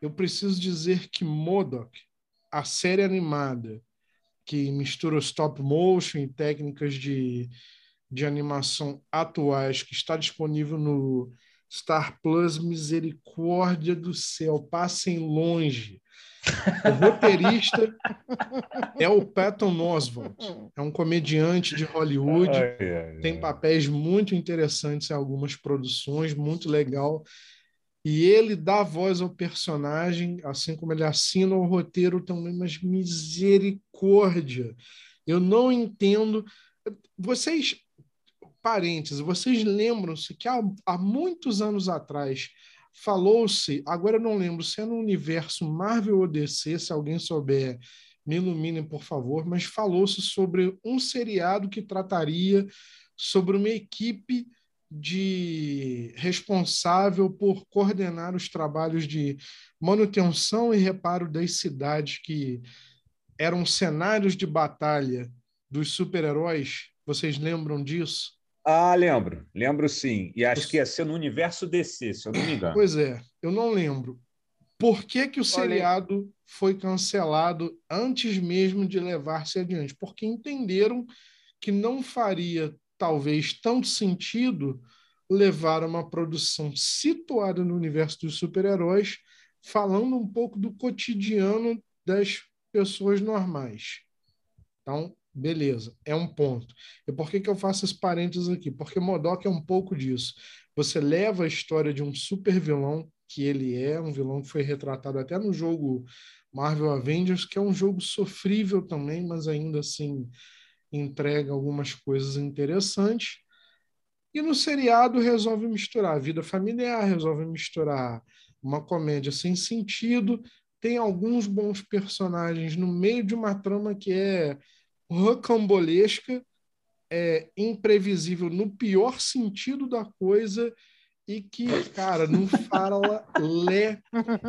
eu preciso dizer que Modoc, a série animada que mistura stop motion e técnicas de, de animação atuais, que está disponível no Star Plus, misericórdia do céu, passem longe. O roteirista é o Patton Oswalt. É um comediante de Hollywood. Ai, ai, tem papéis muito interessantes em algumas produções, muito legal. E ele dá voz ao personagem, assim como ele assina o roteiro também, mas misericórdia. Eu não entendo. Vocês, parênteses, vocês lembram-se que há, há muitos anos atrás falou-se, agora eu não lembro se é no universo Marvel ou DC, se alguém souber, me iluminem, por favor, mas falou-se sobre um seriado que trataria sobre uma equipe de responsável por coordenar os trabalhos de manutenção e reparo das cidades que eram cenários de batalha dos super-heróis. Vocês lembram disso? Ah, lembro, lembro sim. E acho que ia ser no universo DC, se eu não me engano. Pois é, eu não lembro. Por que, que o seriado Olha... foi cancelado antes mesmo de levar-se adiante? Porque entenderam que não faria talvez tanto sentido levar uma produção situada no universo dos super-heróis, falando um pouco do cotidiano das pessoas normais. Então, beleza, é um ponto. E por que, que eu faço esse parênteses aqui? Porque Modok é um pouco disso. Você leva a história de um super vilão, que ele é, um vilão que foi retratado até no jogo Marvel Avengers, que é um jogo sofrível também, mas ainda assim entrega algumas coisas interessantes. E no seriado resolve misturar a vida familiar, resolve misturar uma comédia sem sentido, tem alguns bons personagens no meio de uma trama que é rocambolesca, é imprevisível no pior sentido da coisa e que, cara, não fala lé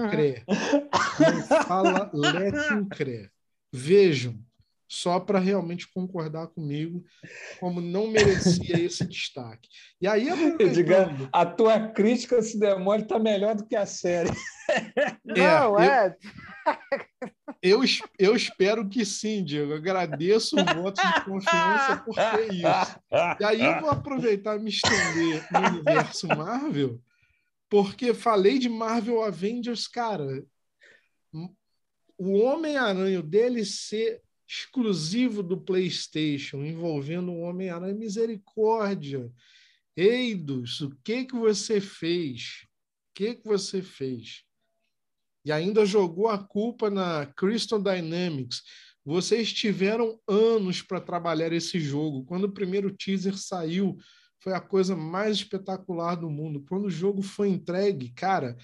cré. Não fala lé cré. Vejam, só para realmente concordar comigo, como não merecia esse destaque. E aí, aproveitando... a tua crítica se demora está melhor do que a série. É, não, é. Eu, eu, espero que sim, Diego. Agradeço o voto de confiança por ter isso. E aí eu vou aproveitar e me estender no universo Marvel, porque falei de Marvel Avengers, cara. O Homem-Aranha, o DLC exclusivo do PlayStation, envolvendo o Homem-Aranha, misericórdia. Eidos, o que que você fez? O que que você fez? e ainda jogou a culpa na Crystal Dynamics. Vocês tiveram anos para trabalhar esse jogo. Quando o primeiro teaser saiu, foi a coisa mais espetacular do mundo. Quando o jogo foi entregue, cara,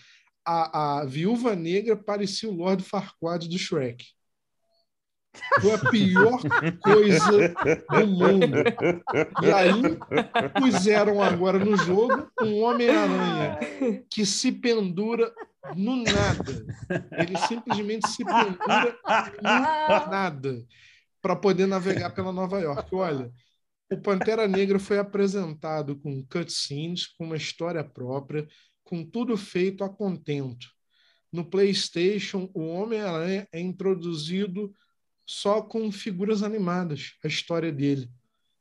a, a Viúva Negra parecia o Lord Farquaad do Shrek. Foi a pior coisa do mundo. E aí puseram agora no jogo um Homem-Aranha que se pendura no nada. Ele simplesmente se pendura no nada para poder navegar pela Nova York. Olha, o Pantera Negra foi apresentado com cutscenes, com uma história própria, com tudo feito a contento. No PlayStation, o Homem-Aranha é introduzido só com figuras animadas, a história dele.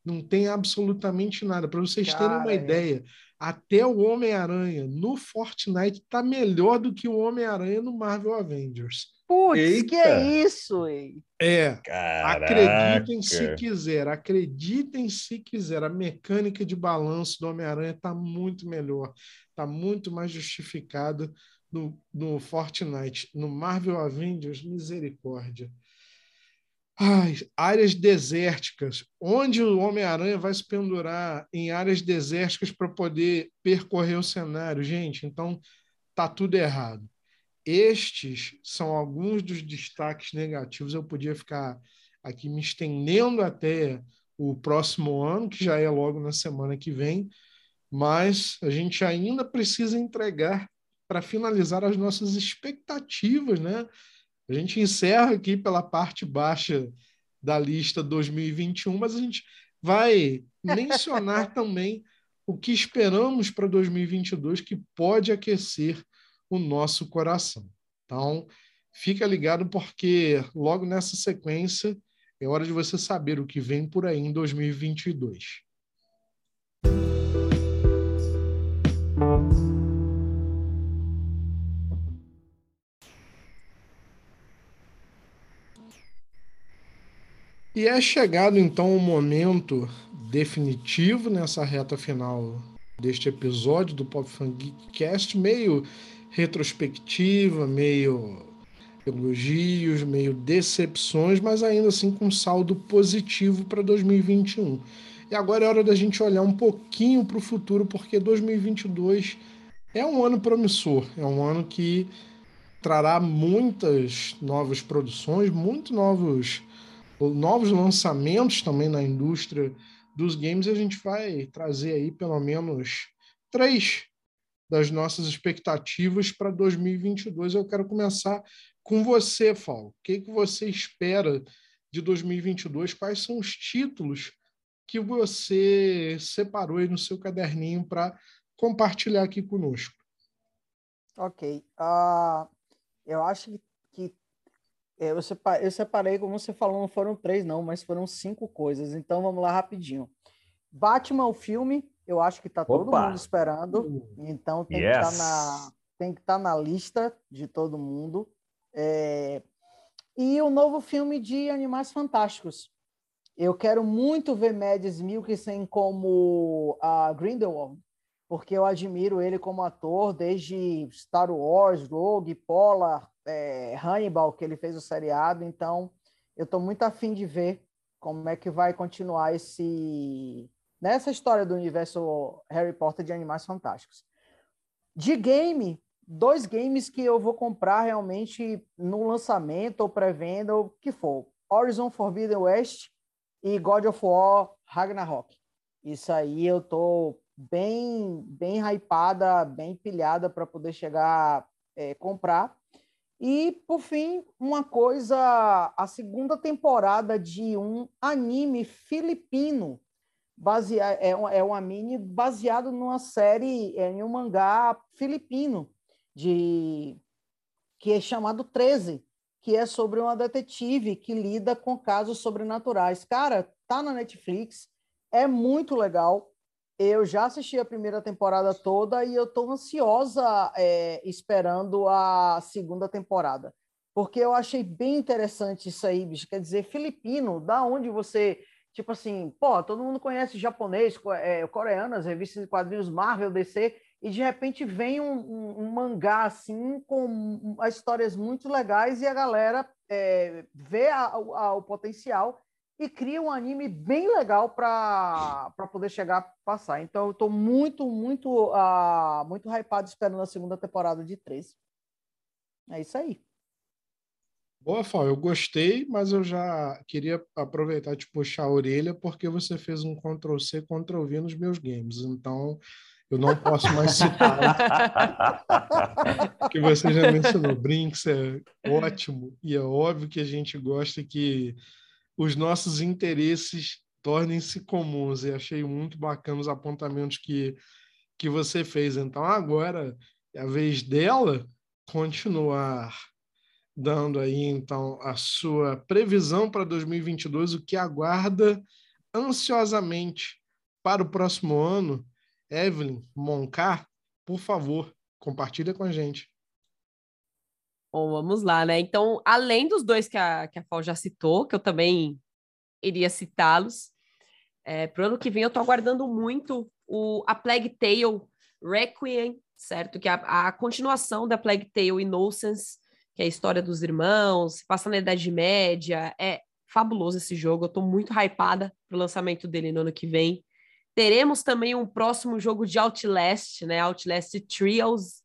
Não tem absolutamente nada. Para vocês terem uma ideia, até o Homem-Aranha no Fortnite tá melhor do que o Homem-Aranha no Marvel Avengers. Putz, que é isso, hein? É. Caraca. Acreditem se quiser, acreditem se quiser. A mecânica de balanço do Homem-Aranha tá muito melhor, tá muito mais justificada no, no Fortnite. No Marvel Avengers, misericórdia. Ai, áreas desérticas. Onde o Homem-Aranha vai se pendurar em áreas desérticas para poder percorrer o cenário? Gente, então tá tudo errado. Estes são alguns dos destaques negativos. Eu podia ficar aqui me estendendo até o próximo ano, que já é logo na semana que vem, mas a gente ainda precisa entregar para finalizar as nossas expectativas, né? A gente encerra aqui pela parte baixa da lista 2021, mas a gente vai mencionar também o que esperamos para 2022 que pode aquecer o nosso coração. Então, fica ligado porque logo nessa sequência é hora de você saber o que vem por aí em 2022. E é chegado então o momento definitivo nessa reta final deste episódio do Pop Funk Cast, meio retrospectiva, meio elogios, meio decepções, mas ainda assim com saldo positivo para 2021. E agora é hora da gente olhar um pouquinho para o futuro, porque 2022 é um ano promissor, é um ano que trará muitas novas produções, muito novos novos lançamentos também na indústria dos games, a gente vai trazer aí pelo menos três das nossas expectativas para 2022. Eu quero começar com você, Fal. O que, que você espera de 2022? Quais são os títulos que você separou aí no seu caderninho para compartilhar aqui conosco? Ok. Uh, eu acho que eu, separei, eu separei, como você falou, não foram três, não, mas foram cinco coisas. Então vamos lá rapidinho. Batman, o filme, eu acho que tá todo mundo esperando. Então tem yes. que estar tá na, tem que estar tá na lista de todo mundo. É... E o novo filme de Animais Fantásticos. Eu quero muito ver Mads Mikkelsen como a Grindelwald, porque eu admiro ele como ator desde Star Wars, Rogue, Polar, é, Hannibal, que ele fez o seriado. Então, eu estou muito afim de ver como é que vai continuar esse nessa história do universo Harry Potter de Animais Fantásticos. De game, dois games que eu vou comprar realmente no lançamento ou pré-venda, ou que for. Horizon Forbidden West e God of War Ragnarok. Isso aí eu tô bem bem hypada, bem pilhada para poder chegar é, comprar. E, por fim, uma coisa, a segunda temporada de um anime filipino, basea, é, um, é um anime baseado numa série, é, em um mangá filipino, de, que é chamado 13, que é sobre uma detetive que lida com casos sobrenaturais. Cara, tá na Netflix, é muito legal. Eu já assisti a primeira temporada toda e eu estou ansiosa é, esperando a segunda temporada. Porque eu achei bem interessante isso aí, bicho. Quer dizer, filipino, da onde você. Tipo assim, pô, todo mundo conhece japonês, é, coreano, as revistas de quadrinhos Marvel, DC, e de repente vem um, um, um mangá assim, com histórias muito legais, e a galera é, vê a, a, o potencial e cria um anime bem legal para poder chegar a passar. Então eu estou muito, muito, uh, muito hypado esperando a segunda temporada de 13. É isso aí. Boa, Fal, eu gostei, mas eu já queria aproveitar e te puxar a orelha porque você fez um Ctrl-C, Ctrl-V nos meus games. Então, eu não posso mais citar que você já mencionou. Brinks é ótimo e é óbvio que a gente gosta que os nossos interesses tornem-se comuns. E achei muito bacana os apontamentos que, que você fez. Então, agora é a vez dela continuar dando aí, então, a sua previsão para 2022, o que aguarda ansiosamente para o próximo ano. Evelyn Moncar, por favor, compartilha com a gente. Bom, vamos lá, né? Então, além dos dois que a, que a Fal já citou, que eu também iria citá-los, é, para o ano que vem eu estou aguardando muito o, a Plague Tale Requiem, certo? Que é a, a continuação da Plague Tale Innocence, que é a história dos irmãos, passa na Idade Média, é fabuloso esse jogo, eu estou muito hypada para o lançamento dele no ano que vem. Teremos também um próximo jogo de Outlast, né? Outlast Trials.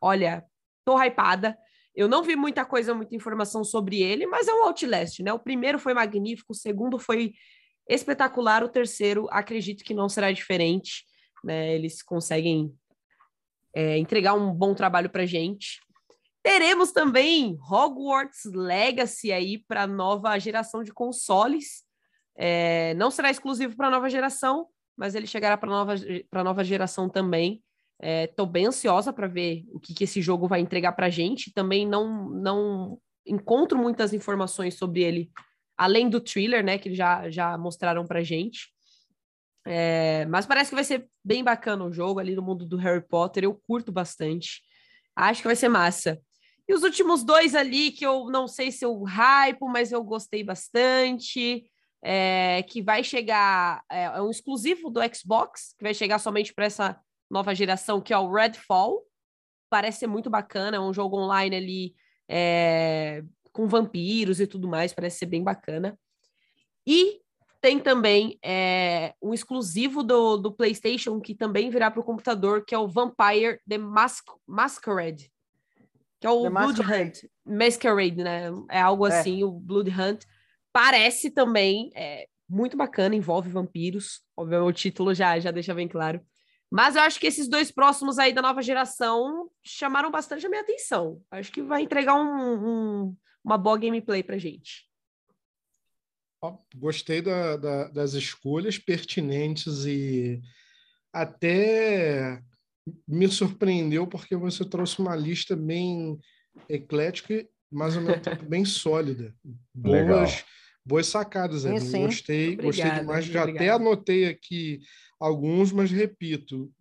Olha, tô hypada. Eu não vi muita coisa, muita informação sobre ele, mas é um Outlast, né? O primeiro foi magnífico, o segundo foi espetacular, o terceiro acredito que não será diferente, né? Eles conseguem é, entregar um bom trabalho para gente. Teremos também Hogwarts Legacy aí para nova geração de consoles. É, não será exclusivo para nova geração, mas ele chegará para nova para nova geração também. Estou é, bem ansiosa para ver o que, que esse jogo vai entregar para gente. Também não, não encontro muitas informações sobre ele, além do thriller, né, que já, já mostraram para gente. É, mas parece que vai ser bem bacana o jogo ali no mundo do Harry Potter. Eu curto bastante. Acho que vai ser massa. E os últimos dois ali, que eu não sei se eu hype, mas eu gostei bastante. É, que vai chegar, é, é um exclusivo do Xbox, que vai chegar somente para essa nova geração, que é o Redfall. Parece ser muito bacana, é um jogo online ali é, com vampiros e tudo mais, parece ser bem bacana. E tem também é, um exclusivo do, do PlayStation que também virá para o computador, que é o Vampire The Mas Masquerade, que é o The Blood Hunt. Masquerade, né? É algo é. assim, o Blood Hunt. Parece também é, muito bacana, envolve vampiros. Obviamente, o título já, já deixa bem claro. Mas eu acho que esses dois próximos aí da nova geração chamaram bastante a minha atenção. Acho que vai entregar um, um, uma boa gameplay pra gente. Gostei da, da, das escolhas pertinentes e até me surpreendeu porque você trouxe uma lista bem eclética, mas ao mesmo tempo bem sólida. Boas, Boas sacadas, Evelyn. sim. Gostei, gostei Obrigada, demais. Já até anotei aqui alguns, mas repito,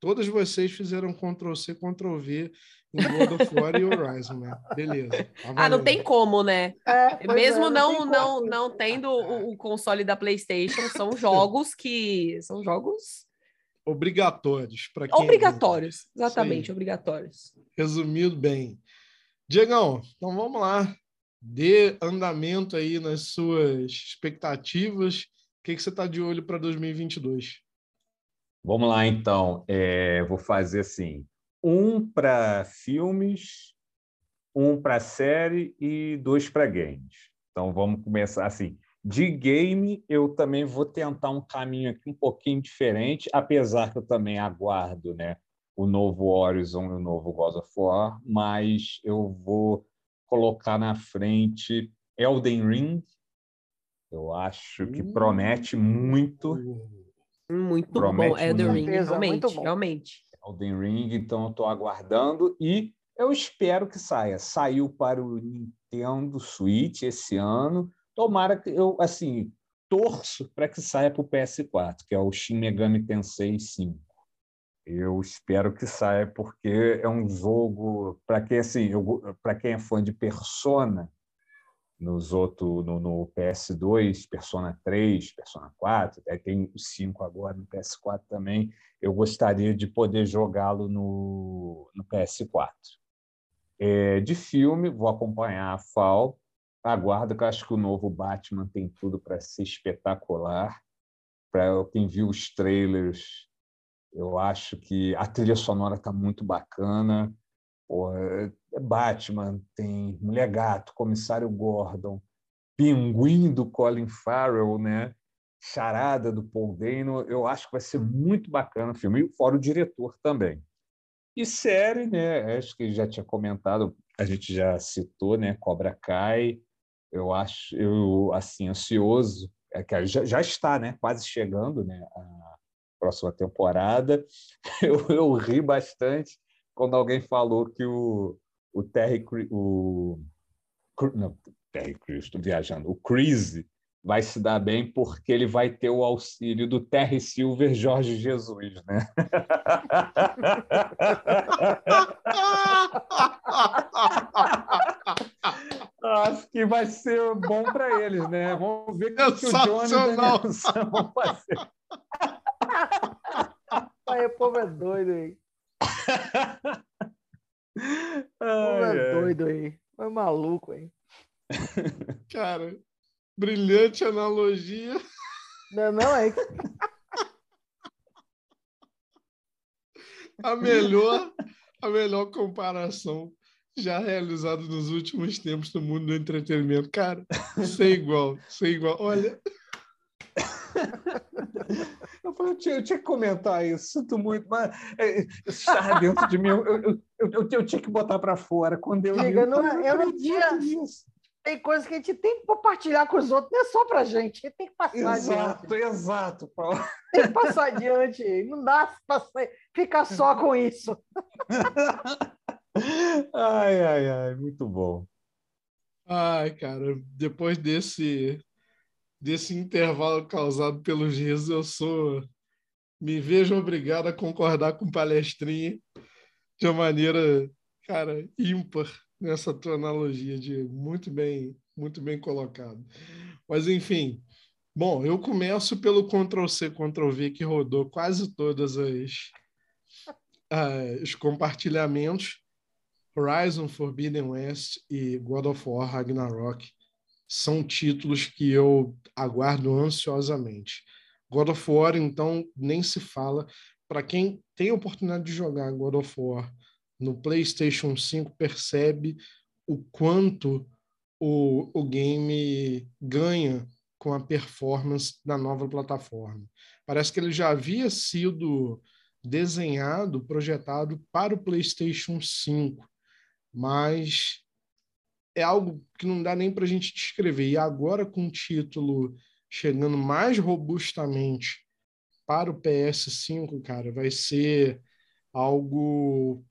todas vocês fizeram Ctrl C, Ctrl V em God of War e Horizon, né? Beleza. tá Ah, não tem como, né? É, Mesmo é, não, tem não, como. não tendo o, o console da PlayStation, são jogos que são jogos Obrigatórios para quem. obrigatórios. Exatamente, obrigatórios. Resumido bem. Diegão, então vamos lá. Dê andamento aí nas suas expectativas. O que, que você está de olho para 2022? Vamos lá, então. É, vou fazer assim: um para filmes, um para série e dois para games. Então vamos começar assim. De game, eu também vou tentar um caminho aqui um pouquinho diferente, apesar que eu também aguardo, né, o novo Horizon e o novo God of War, mas eu vou colocar na frente Elden Ring. Eu acho que Hum. promete muito. Muito Promete bom. Elden. Ring, realmente, realmente. Elden Ring, então eu estou aguardando e eu espero que saia. Saiu para o Nintendo Switch esse ano. Tomara que eu, assim, torço para que saia para o PS4, que é o Shin Megami Tensei 5. Eu espero que saia porque é um jogo para quem assim, quem é fã de Persona, nos outros no, no PS2, Persona 3, Persona 4, aí tem o 5 agora no PS4 também eu gostaria de poder jogá-lo no, no PS4. É, de filme, vou acompanhar a FAL. Aguardo, que eu acho que o novo Batman tem tudo para ser espetacular. Para quem viu os trailers, eu acho que a trilha sonora está muito bacana. Pô, é Batman, tem Mulher Gato, Comissário Gordon, Pinguim do Colin Farrell, né? Charada do Paul Dano, eu acho que vai ser muito bacana o filme, e fora o diretor também. E série, né? Acho que já tinha comentado, a gente já citou, né? Cobra Kai. Eu acho, eu assim ansioso, é que já, já está, né? Quase chegando, né? A próxima temporada. Eu, eu ri bastante quando alguém falou que o, o Terry, o não, Terry Crews, estou viajando, o Chris vai se dar bem porque ele vai ter o auxílio do Terry Silver Jorge Jesus, né? Acho que vai ser bom para eles, né? Vamos ver o que o Johnny Danielson vão fazer. Aí, o povo é doido aí. O povo é doido aí. Foi maluco aí. Cara, brilhante analogia. Não, não é. A melhor, a melhor comparação já realizada nos últimos tempos no mundo do entretenimento. Cara, sem igual, sem igual. Olha. Eu, falei, eu, tinha, eu tinha que comentar isso, sinto muito, mas é, isso estava dentro de mim. Eu, eu, eu, eu, tinha que botar para fora. Quando eu Diga, não, eu não tinha. Tem coisa que a gente tem que compartilhar com os outros, não é só pra gente, a gente tem que passar exato, adiante. Exato, Paulo. Tem que passar adiante, não dá para ficar só com isso. ai, ai, ai, muito bom. Ai, cara, depois desse desse intervalo causado pelos risos, eu sou me vejo obrigado a concordar com palestrinha de uma maneira, cara, ímpar nessa tua analogia de muito bem, muito bem colocado. Mas enfim, bom, eu começo pelo Ctrl C, Ctrl V que rodou quase todas as uh, os compartilhamentos. Horizon Forbidden West e God of War Ragnarok são títulos que eu aguardo ansiosamente. God of War, então, nem se fala. Para quem tem a oportunidade de jogar God of War no PlayStation 5, percebe o quanto o, o game ganha com a performance da nova plataforma. Parece que ele já havia sido desenhado, projetado para o PlayStation 5, mas é algo que não dá nem para a gente descrever. E agora, com o título chegando mais robustamente para o PS5, cara, vai ser algo,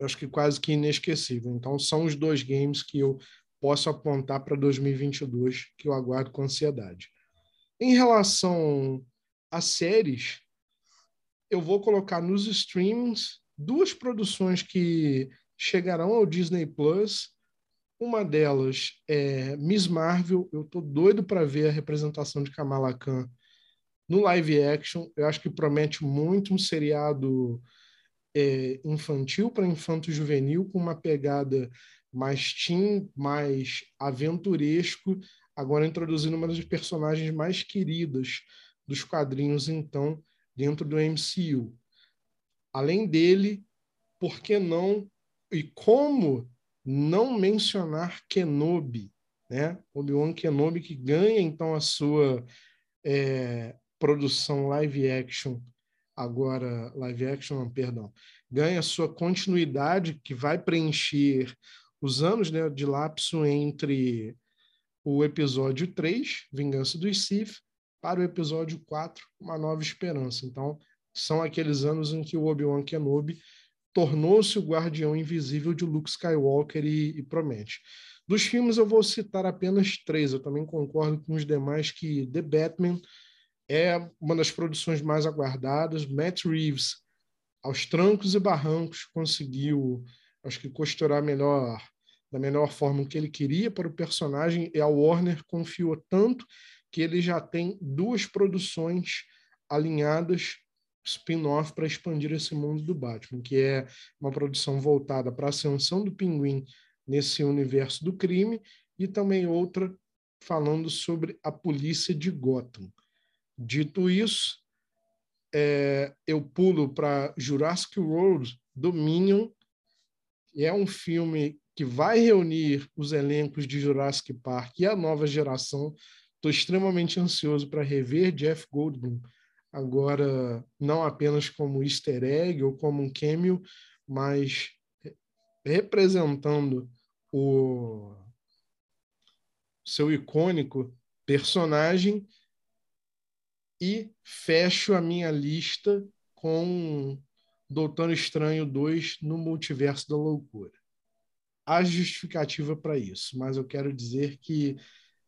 acho que quase que inesquecível. Então, são os dois games que eu posso apontar para 2022, que eu aguardo com ansiedade. Em relação às séries, eu vou colocar nos streamings duas produções que chegarão ao Disney Plus. Uma delas é Miss Marvel. Eu tô doido para ver a representação de Kamala Khan no live action. Eu acho que promete muito um seriado é, infantil para infanto juvenil com uma pegada mais teen, mais aventuresco, agora introduzindo uma das personagens mais queridas dos quadrinhos então dentro do MCU. Além dele, por que não e como não mencionar Kenobi, né? Obi-Wan Kenobi que ganha então a sua é, produção live action agora live action, não, perdão, ganha a sua continuidade que vai preencher os anos né, de lapso entre o episódio 3, Vingança dos Sith, para o episódio 4, Uma Nova Esperança. Então, são aqueles anos em que o Obi-Wan Kenobi tornou-se o guardião invisível de Luke Skywalker e, e promete. Dos filmes eu vou citar apenas três. Eu também concordo com os demais que The Batman é uma das produções mais aguardadas. Matt Reeves, aos trancos e barrancos, conseguiu, acho que costurar melhor da melhor forma que ele queria para o personagem. E a Warner confiou tanto que ele já tem duas produções alinhadas spin-off para expandir esse mundo do Batman, que é uma produção voltada para a ascensão do Pinguim nesse universo do crime e também outra falando sobre a polícia de Gotham. Dito isso, é, eu pulo para Jurassic World Dominion, e é um filme que vai reunir os elencos de Jurassic Park e a nova geração. Estou extremamente ansioso para rever Jeff Goldblum agora não apenas como easter egg ou como um cameo, mas representando o seu icônico personagem e fecho a minha lista com Doutor Estranho 2 no Multiverso da Loucura. Há justificativa para isso, mas eu quero dizer que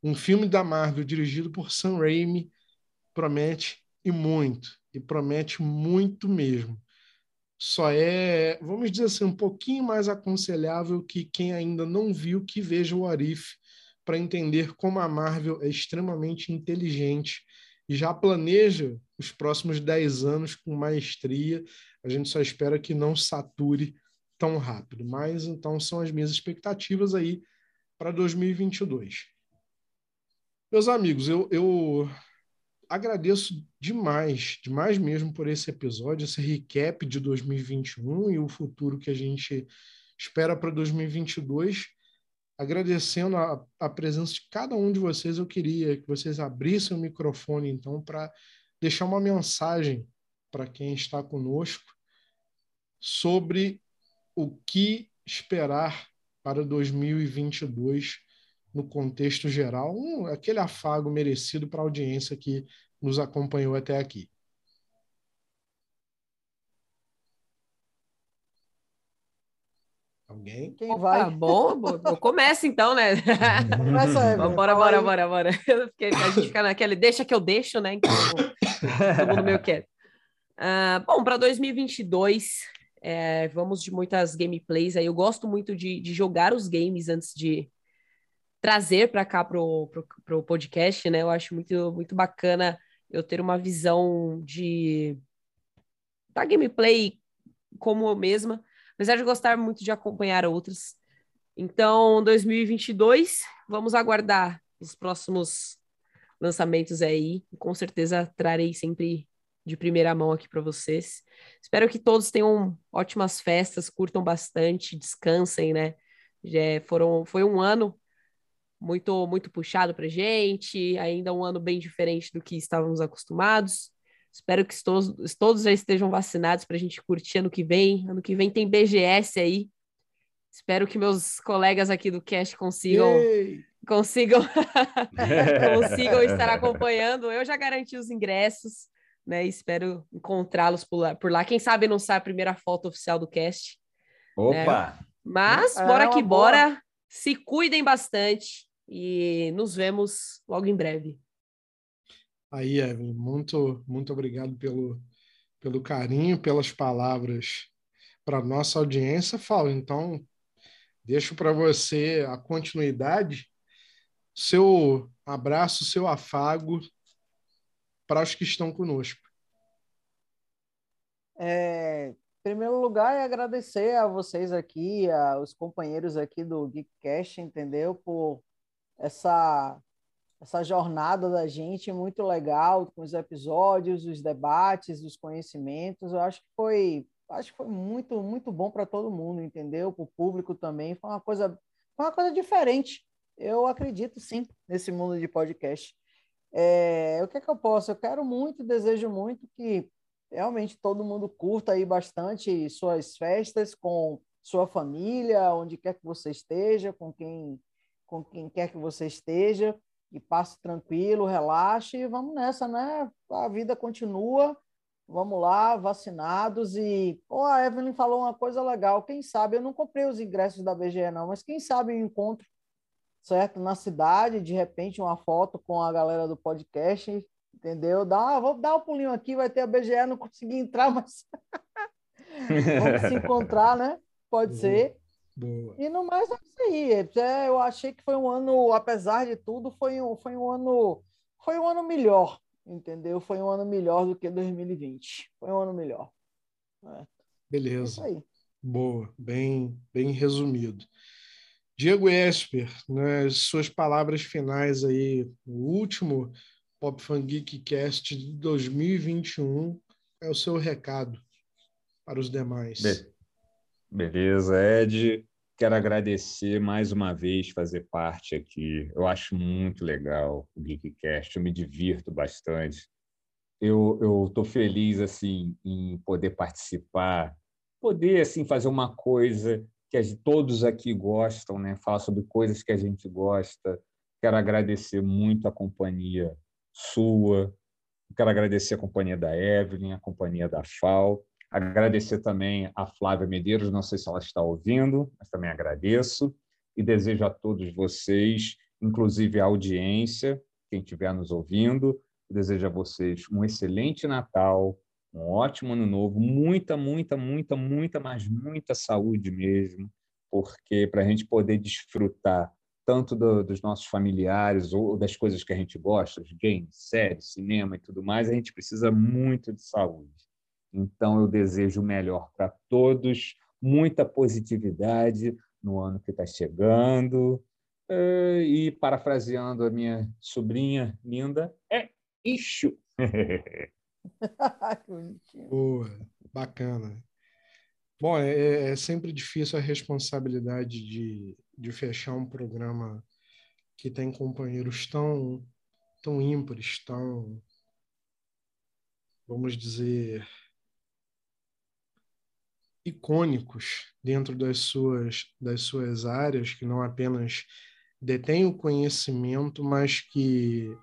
um filme da Marvel dirigido por Sam Raimi promete e muito, e promete muito mesmo. Só é, vamos dizer assim, um pouquinho mais aconselhável que quem ainda não viu que veja o Arif para entender como a Marvel é extremamente inteligente e já planeja os próximos 10 anos com maestria. A gente só espera que não sature tão rápido. Mas então são as minhas expectativas aí para 2022. Meus amigos, eu, eu agradeço demais, demais mesmo por esse episódio, esse recap de 2021 e o futuro que a gente espera para 2022. Agradecendo a, a, presença de cada um de vocês, eu queria que vocês abrissem o microfone, então, para deixar uma mensagem para quem está conosco sobre o que esperar para 2022 no contexto geral, um, aquele afago merecido para a audiência que nos acompanhou até aqui. Alguém? Quem Opa, vai? Bom, eu começo então, né? Começa aí. Bora, bora, bora, bora. Porque a gente fica naquele deixa que eu deixo, né? Então, todo mundo meio quer. Uh, bom, para 2022, é, vamos de muitas gameplays aí. Eu gosto muito de, de jogar os games antes de, trazer para cá pro, pro podcast, né? Eu acho muito, muito bacana eu ter uma visão de da gameplay como eu mesma, apesar de gostar muito de acompanhar outras. Então, 2022, vamos aguardar os próximos lançamentos aí. Com certeza trarei sempre de primeira mão aqui para vocês. Espero que todos tenham ótimas festas, curtam bastante, descansem, né? Já foram, foi um ano muito muito puxado para gente, ainda um ano bem diferente do que estávamos acostumados. Espero que todos, todos já estejam vacinados para a gente curtir ano que vem. Ano que vem tem BGS aí. Espero que meus colegas aqui do Cast consigam consigam consigam estar acompanhando. Eu já garanti os ingressos, né? Espero encontrá-los por lá, por lá. Quem sabe não sai a primeira foto oficial do Cast. Né? Opa! Né? Mas é bora que boa. bora Se cuidem bastante e nos vemos logo em breve. Aí, Evelyn, muito, muito obrigado pelo, pelo carinho, pelas palavras para nossa audiência. Fala, então, deixo para você a continuidade, seu abraço, seu afago para os que estão conosco. É, em primeiro lugar, é agradecer a vocês aqui, aos companheiros aqui do Geekcast, entendeu? Por essa essa jornada da gente muito legal com os episódios, os debates, os conhecimentos. Eu acho que foi, acho que foi muito, muito bom para todo mundo, entendeu? Para o público também. Foi uma coisa, foi uma coisa diferente. Eu acredito sim nesse mundo de podcast. É, o que é que eu posso? Eu quero muito, desejo muito que realmente todo mundo curta aí bastante suas festas com sua família, onde quer que você esteja, com quem com quem quer que você esteja e passe tranquilo, relaxe e vamos nessa, né? A vida continua. Vamos lá, vacinados e oh, a Evelyn falou uma coisa legal. Quem sabe eu não comprei os ingressos da BGE não, mas quem sabe um encontro certo na cidade, de repente uma foto com a galera do podcast, entendeu? Dá, vou dar um pulinho aqui, vai ter a BGE, não consegui entrar, mas vamos se encontrar, né? Pode uhum. ser. Boa. E no mais é isso aí. É, eu achei que foi um ano, apesar de tudo, foi um, foi um ano, foi um ano melhor, entendeu? Foi um ano melhor do que 2020. Foi um ano melhor. É. Beleza. É Boa, bem, bem resumido. Diego Esper, né, suas palavras finais aí, o último Pop Fan Geek Cast de 2021 é o seu recado para os demais. Be Beleza, Ed. Quero agradecer mais uma vez fazer parte aqui. Eu acho muito legal o Geekcast, eu me divirto bastante. Eu estou feliz assim em poder participar, poder assim fazer uma coisa que a, todos aqui gostam, né? Falar sobre coisas que a gente gosta. Quero agradecer muito a companhia sua. Quero agradecer a companhia da Evelyn, a companhia da FAO Agradecer também a Flávia Medeiros, não sei se ela está ouvindo, mas também agradeço. E desejo a todos vocês, inclusive a audiência, quem estiver nos ouvindo, desejo a vocês um excelente Natal, um ótimo Ano Novo, muita, muita, muita, muita, mas muita saúde mesmo, porque para a gente poder desfrutar tanto do, dos nossos familiares ou das coisas que a gente gosta, os games, séries, cinema e tudo mais, a gente precisa muito de saúde. Então, eu desejo o melhor para todos, muita positividade no ano que está chegando. Eh, e, parafraseando a minha sobrinha linda, é isso. Boa, bacana. Bom, é, é, é, sempre difícil a responsabilidade de, de fechar um programa que tem companheiros tão, tão ímpares, tão, vamos dizer, icônicos dentro das suas, das suas áreas, que não apenas detêm o conhecimento, mas que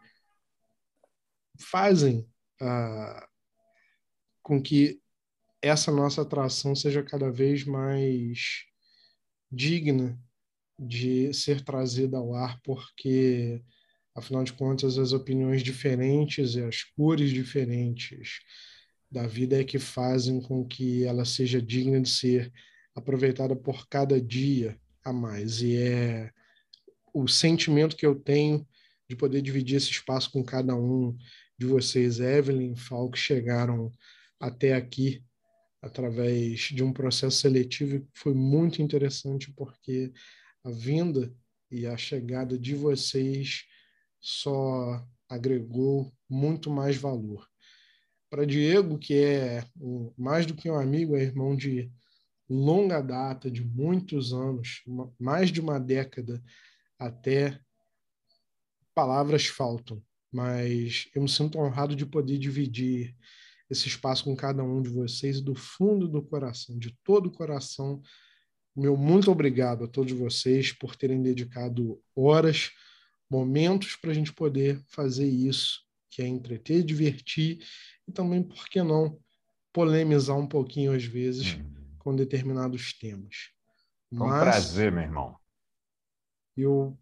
fazem ah, com que essa nossa atração seja cada vez mais digna de ser trazida ao ar, porque, afinal de contas, as opiniões diferentes e as cores diferentes da vida é que fazem com que ela seja digna de ser aproveitada por cada dia a mais. E é o sentimento que eu tenho de poder dividir esse espaço com cada um de vocês, Evelyn e Fal, que chegaram até aqui através de um processo seletivo que foi muito interessante, porque a vinda e a chegada de vocês só agregou muito mais valor para Diego, que é mais do que um amigo, é irmão de longa data, de muitos anos, mais de uma década até, palavras faltam, mas eu me sinto honrado de poder dividir esse espaço com cada um de vocês do fundo do coração, de todo o coração. Meu muito obrigado a todos vocês por terem dedicado horas, momentos para a gente poder fazer isso, que é entreter, divertir e também, por que não, polemizar um pouquinho às vezes hum. com determinados temas. Com Mas... prazer, meu irmão. Eu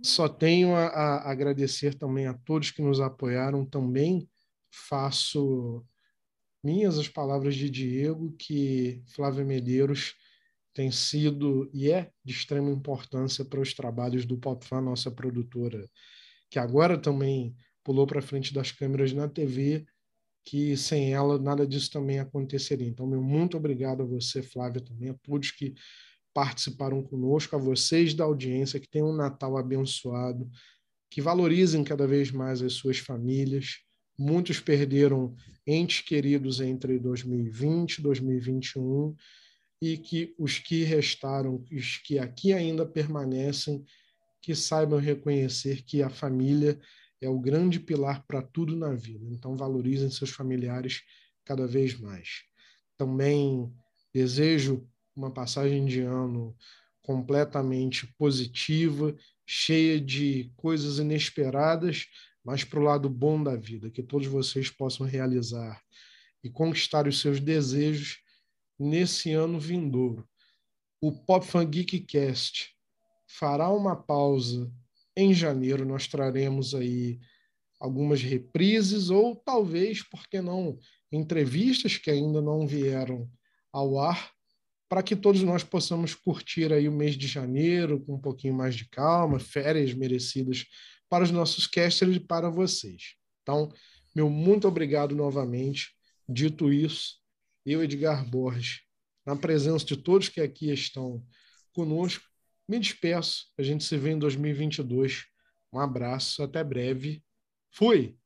só tenho a, a agradecer também a todos que nos apoiaram. Também faço minhas as palavras de Diego, que Flávia Medeiros tem sido e é de extrema importância para os trabalhos do PopFan, nossa produtora, que agora também pulou para frente das câmeras na TV, que sem ela nada disso também aconteceria. Então, meu muito obrigado a você, Flávia, também, a todos que participaram conosco, a vocês da audiência, que tenham um Natal abençoado, que valorizem cada vez mais as suas famílias. Muitos perderam entes queridos entre 2020 e 2021 e que os que restaram, os que aqui ainda permanecem, que saibam reconhecer que a família é o grande pilar para tudo na vida. Então, valorizem seus familiares cada vez mais. Também desejo uma passagem de ano completamente positiva, cheia de coisas inesperadas, mas para o lado bom da vida, que todos vocês possam realizar e conquistar os seus desejos nesse ano vindouro. O Pop Fan Geek Cast fará uma pausa em janeiro. Nós traremos aí algumas reprises ou talvez, por que não, entrevistas que ainda não vieram ao ar, para que todos nós possamos curtir aí o mês de janeiro com um pouquinho mais de calma, férias merecidas para os nossos casters e para vocês. Então, meu muito obrigado novamente. Dito isso, eu, Edgar Borges, na presença de todos que aqui estão conosco, me despeço. A gente se vê em 2022. Um abraço, até breve. Fui!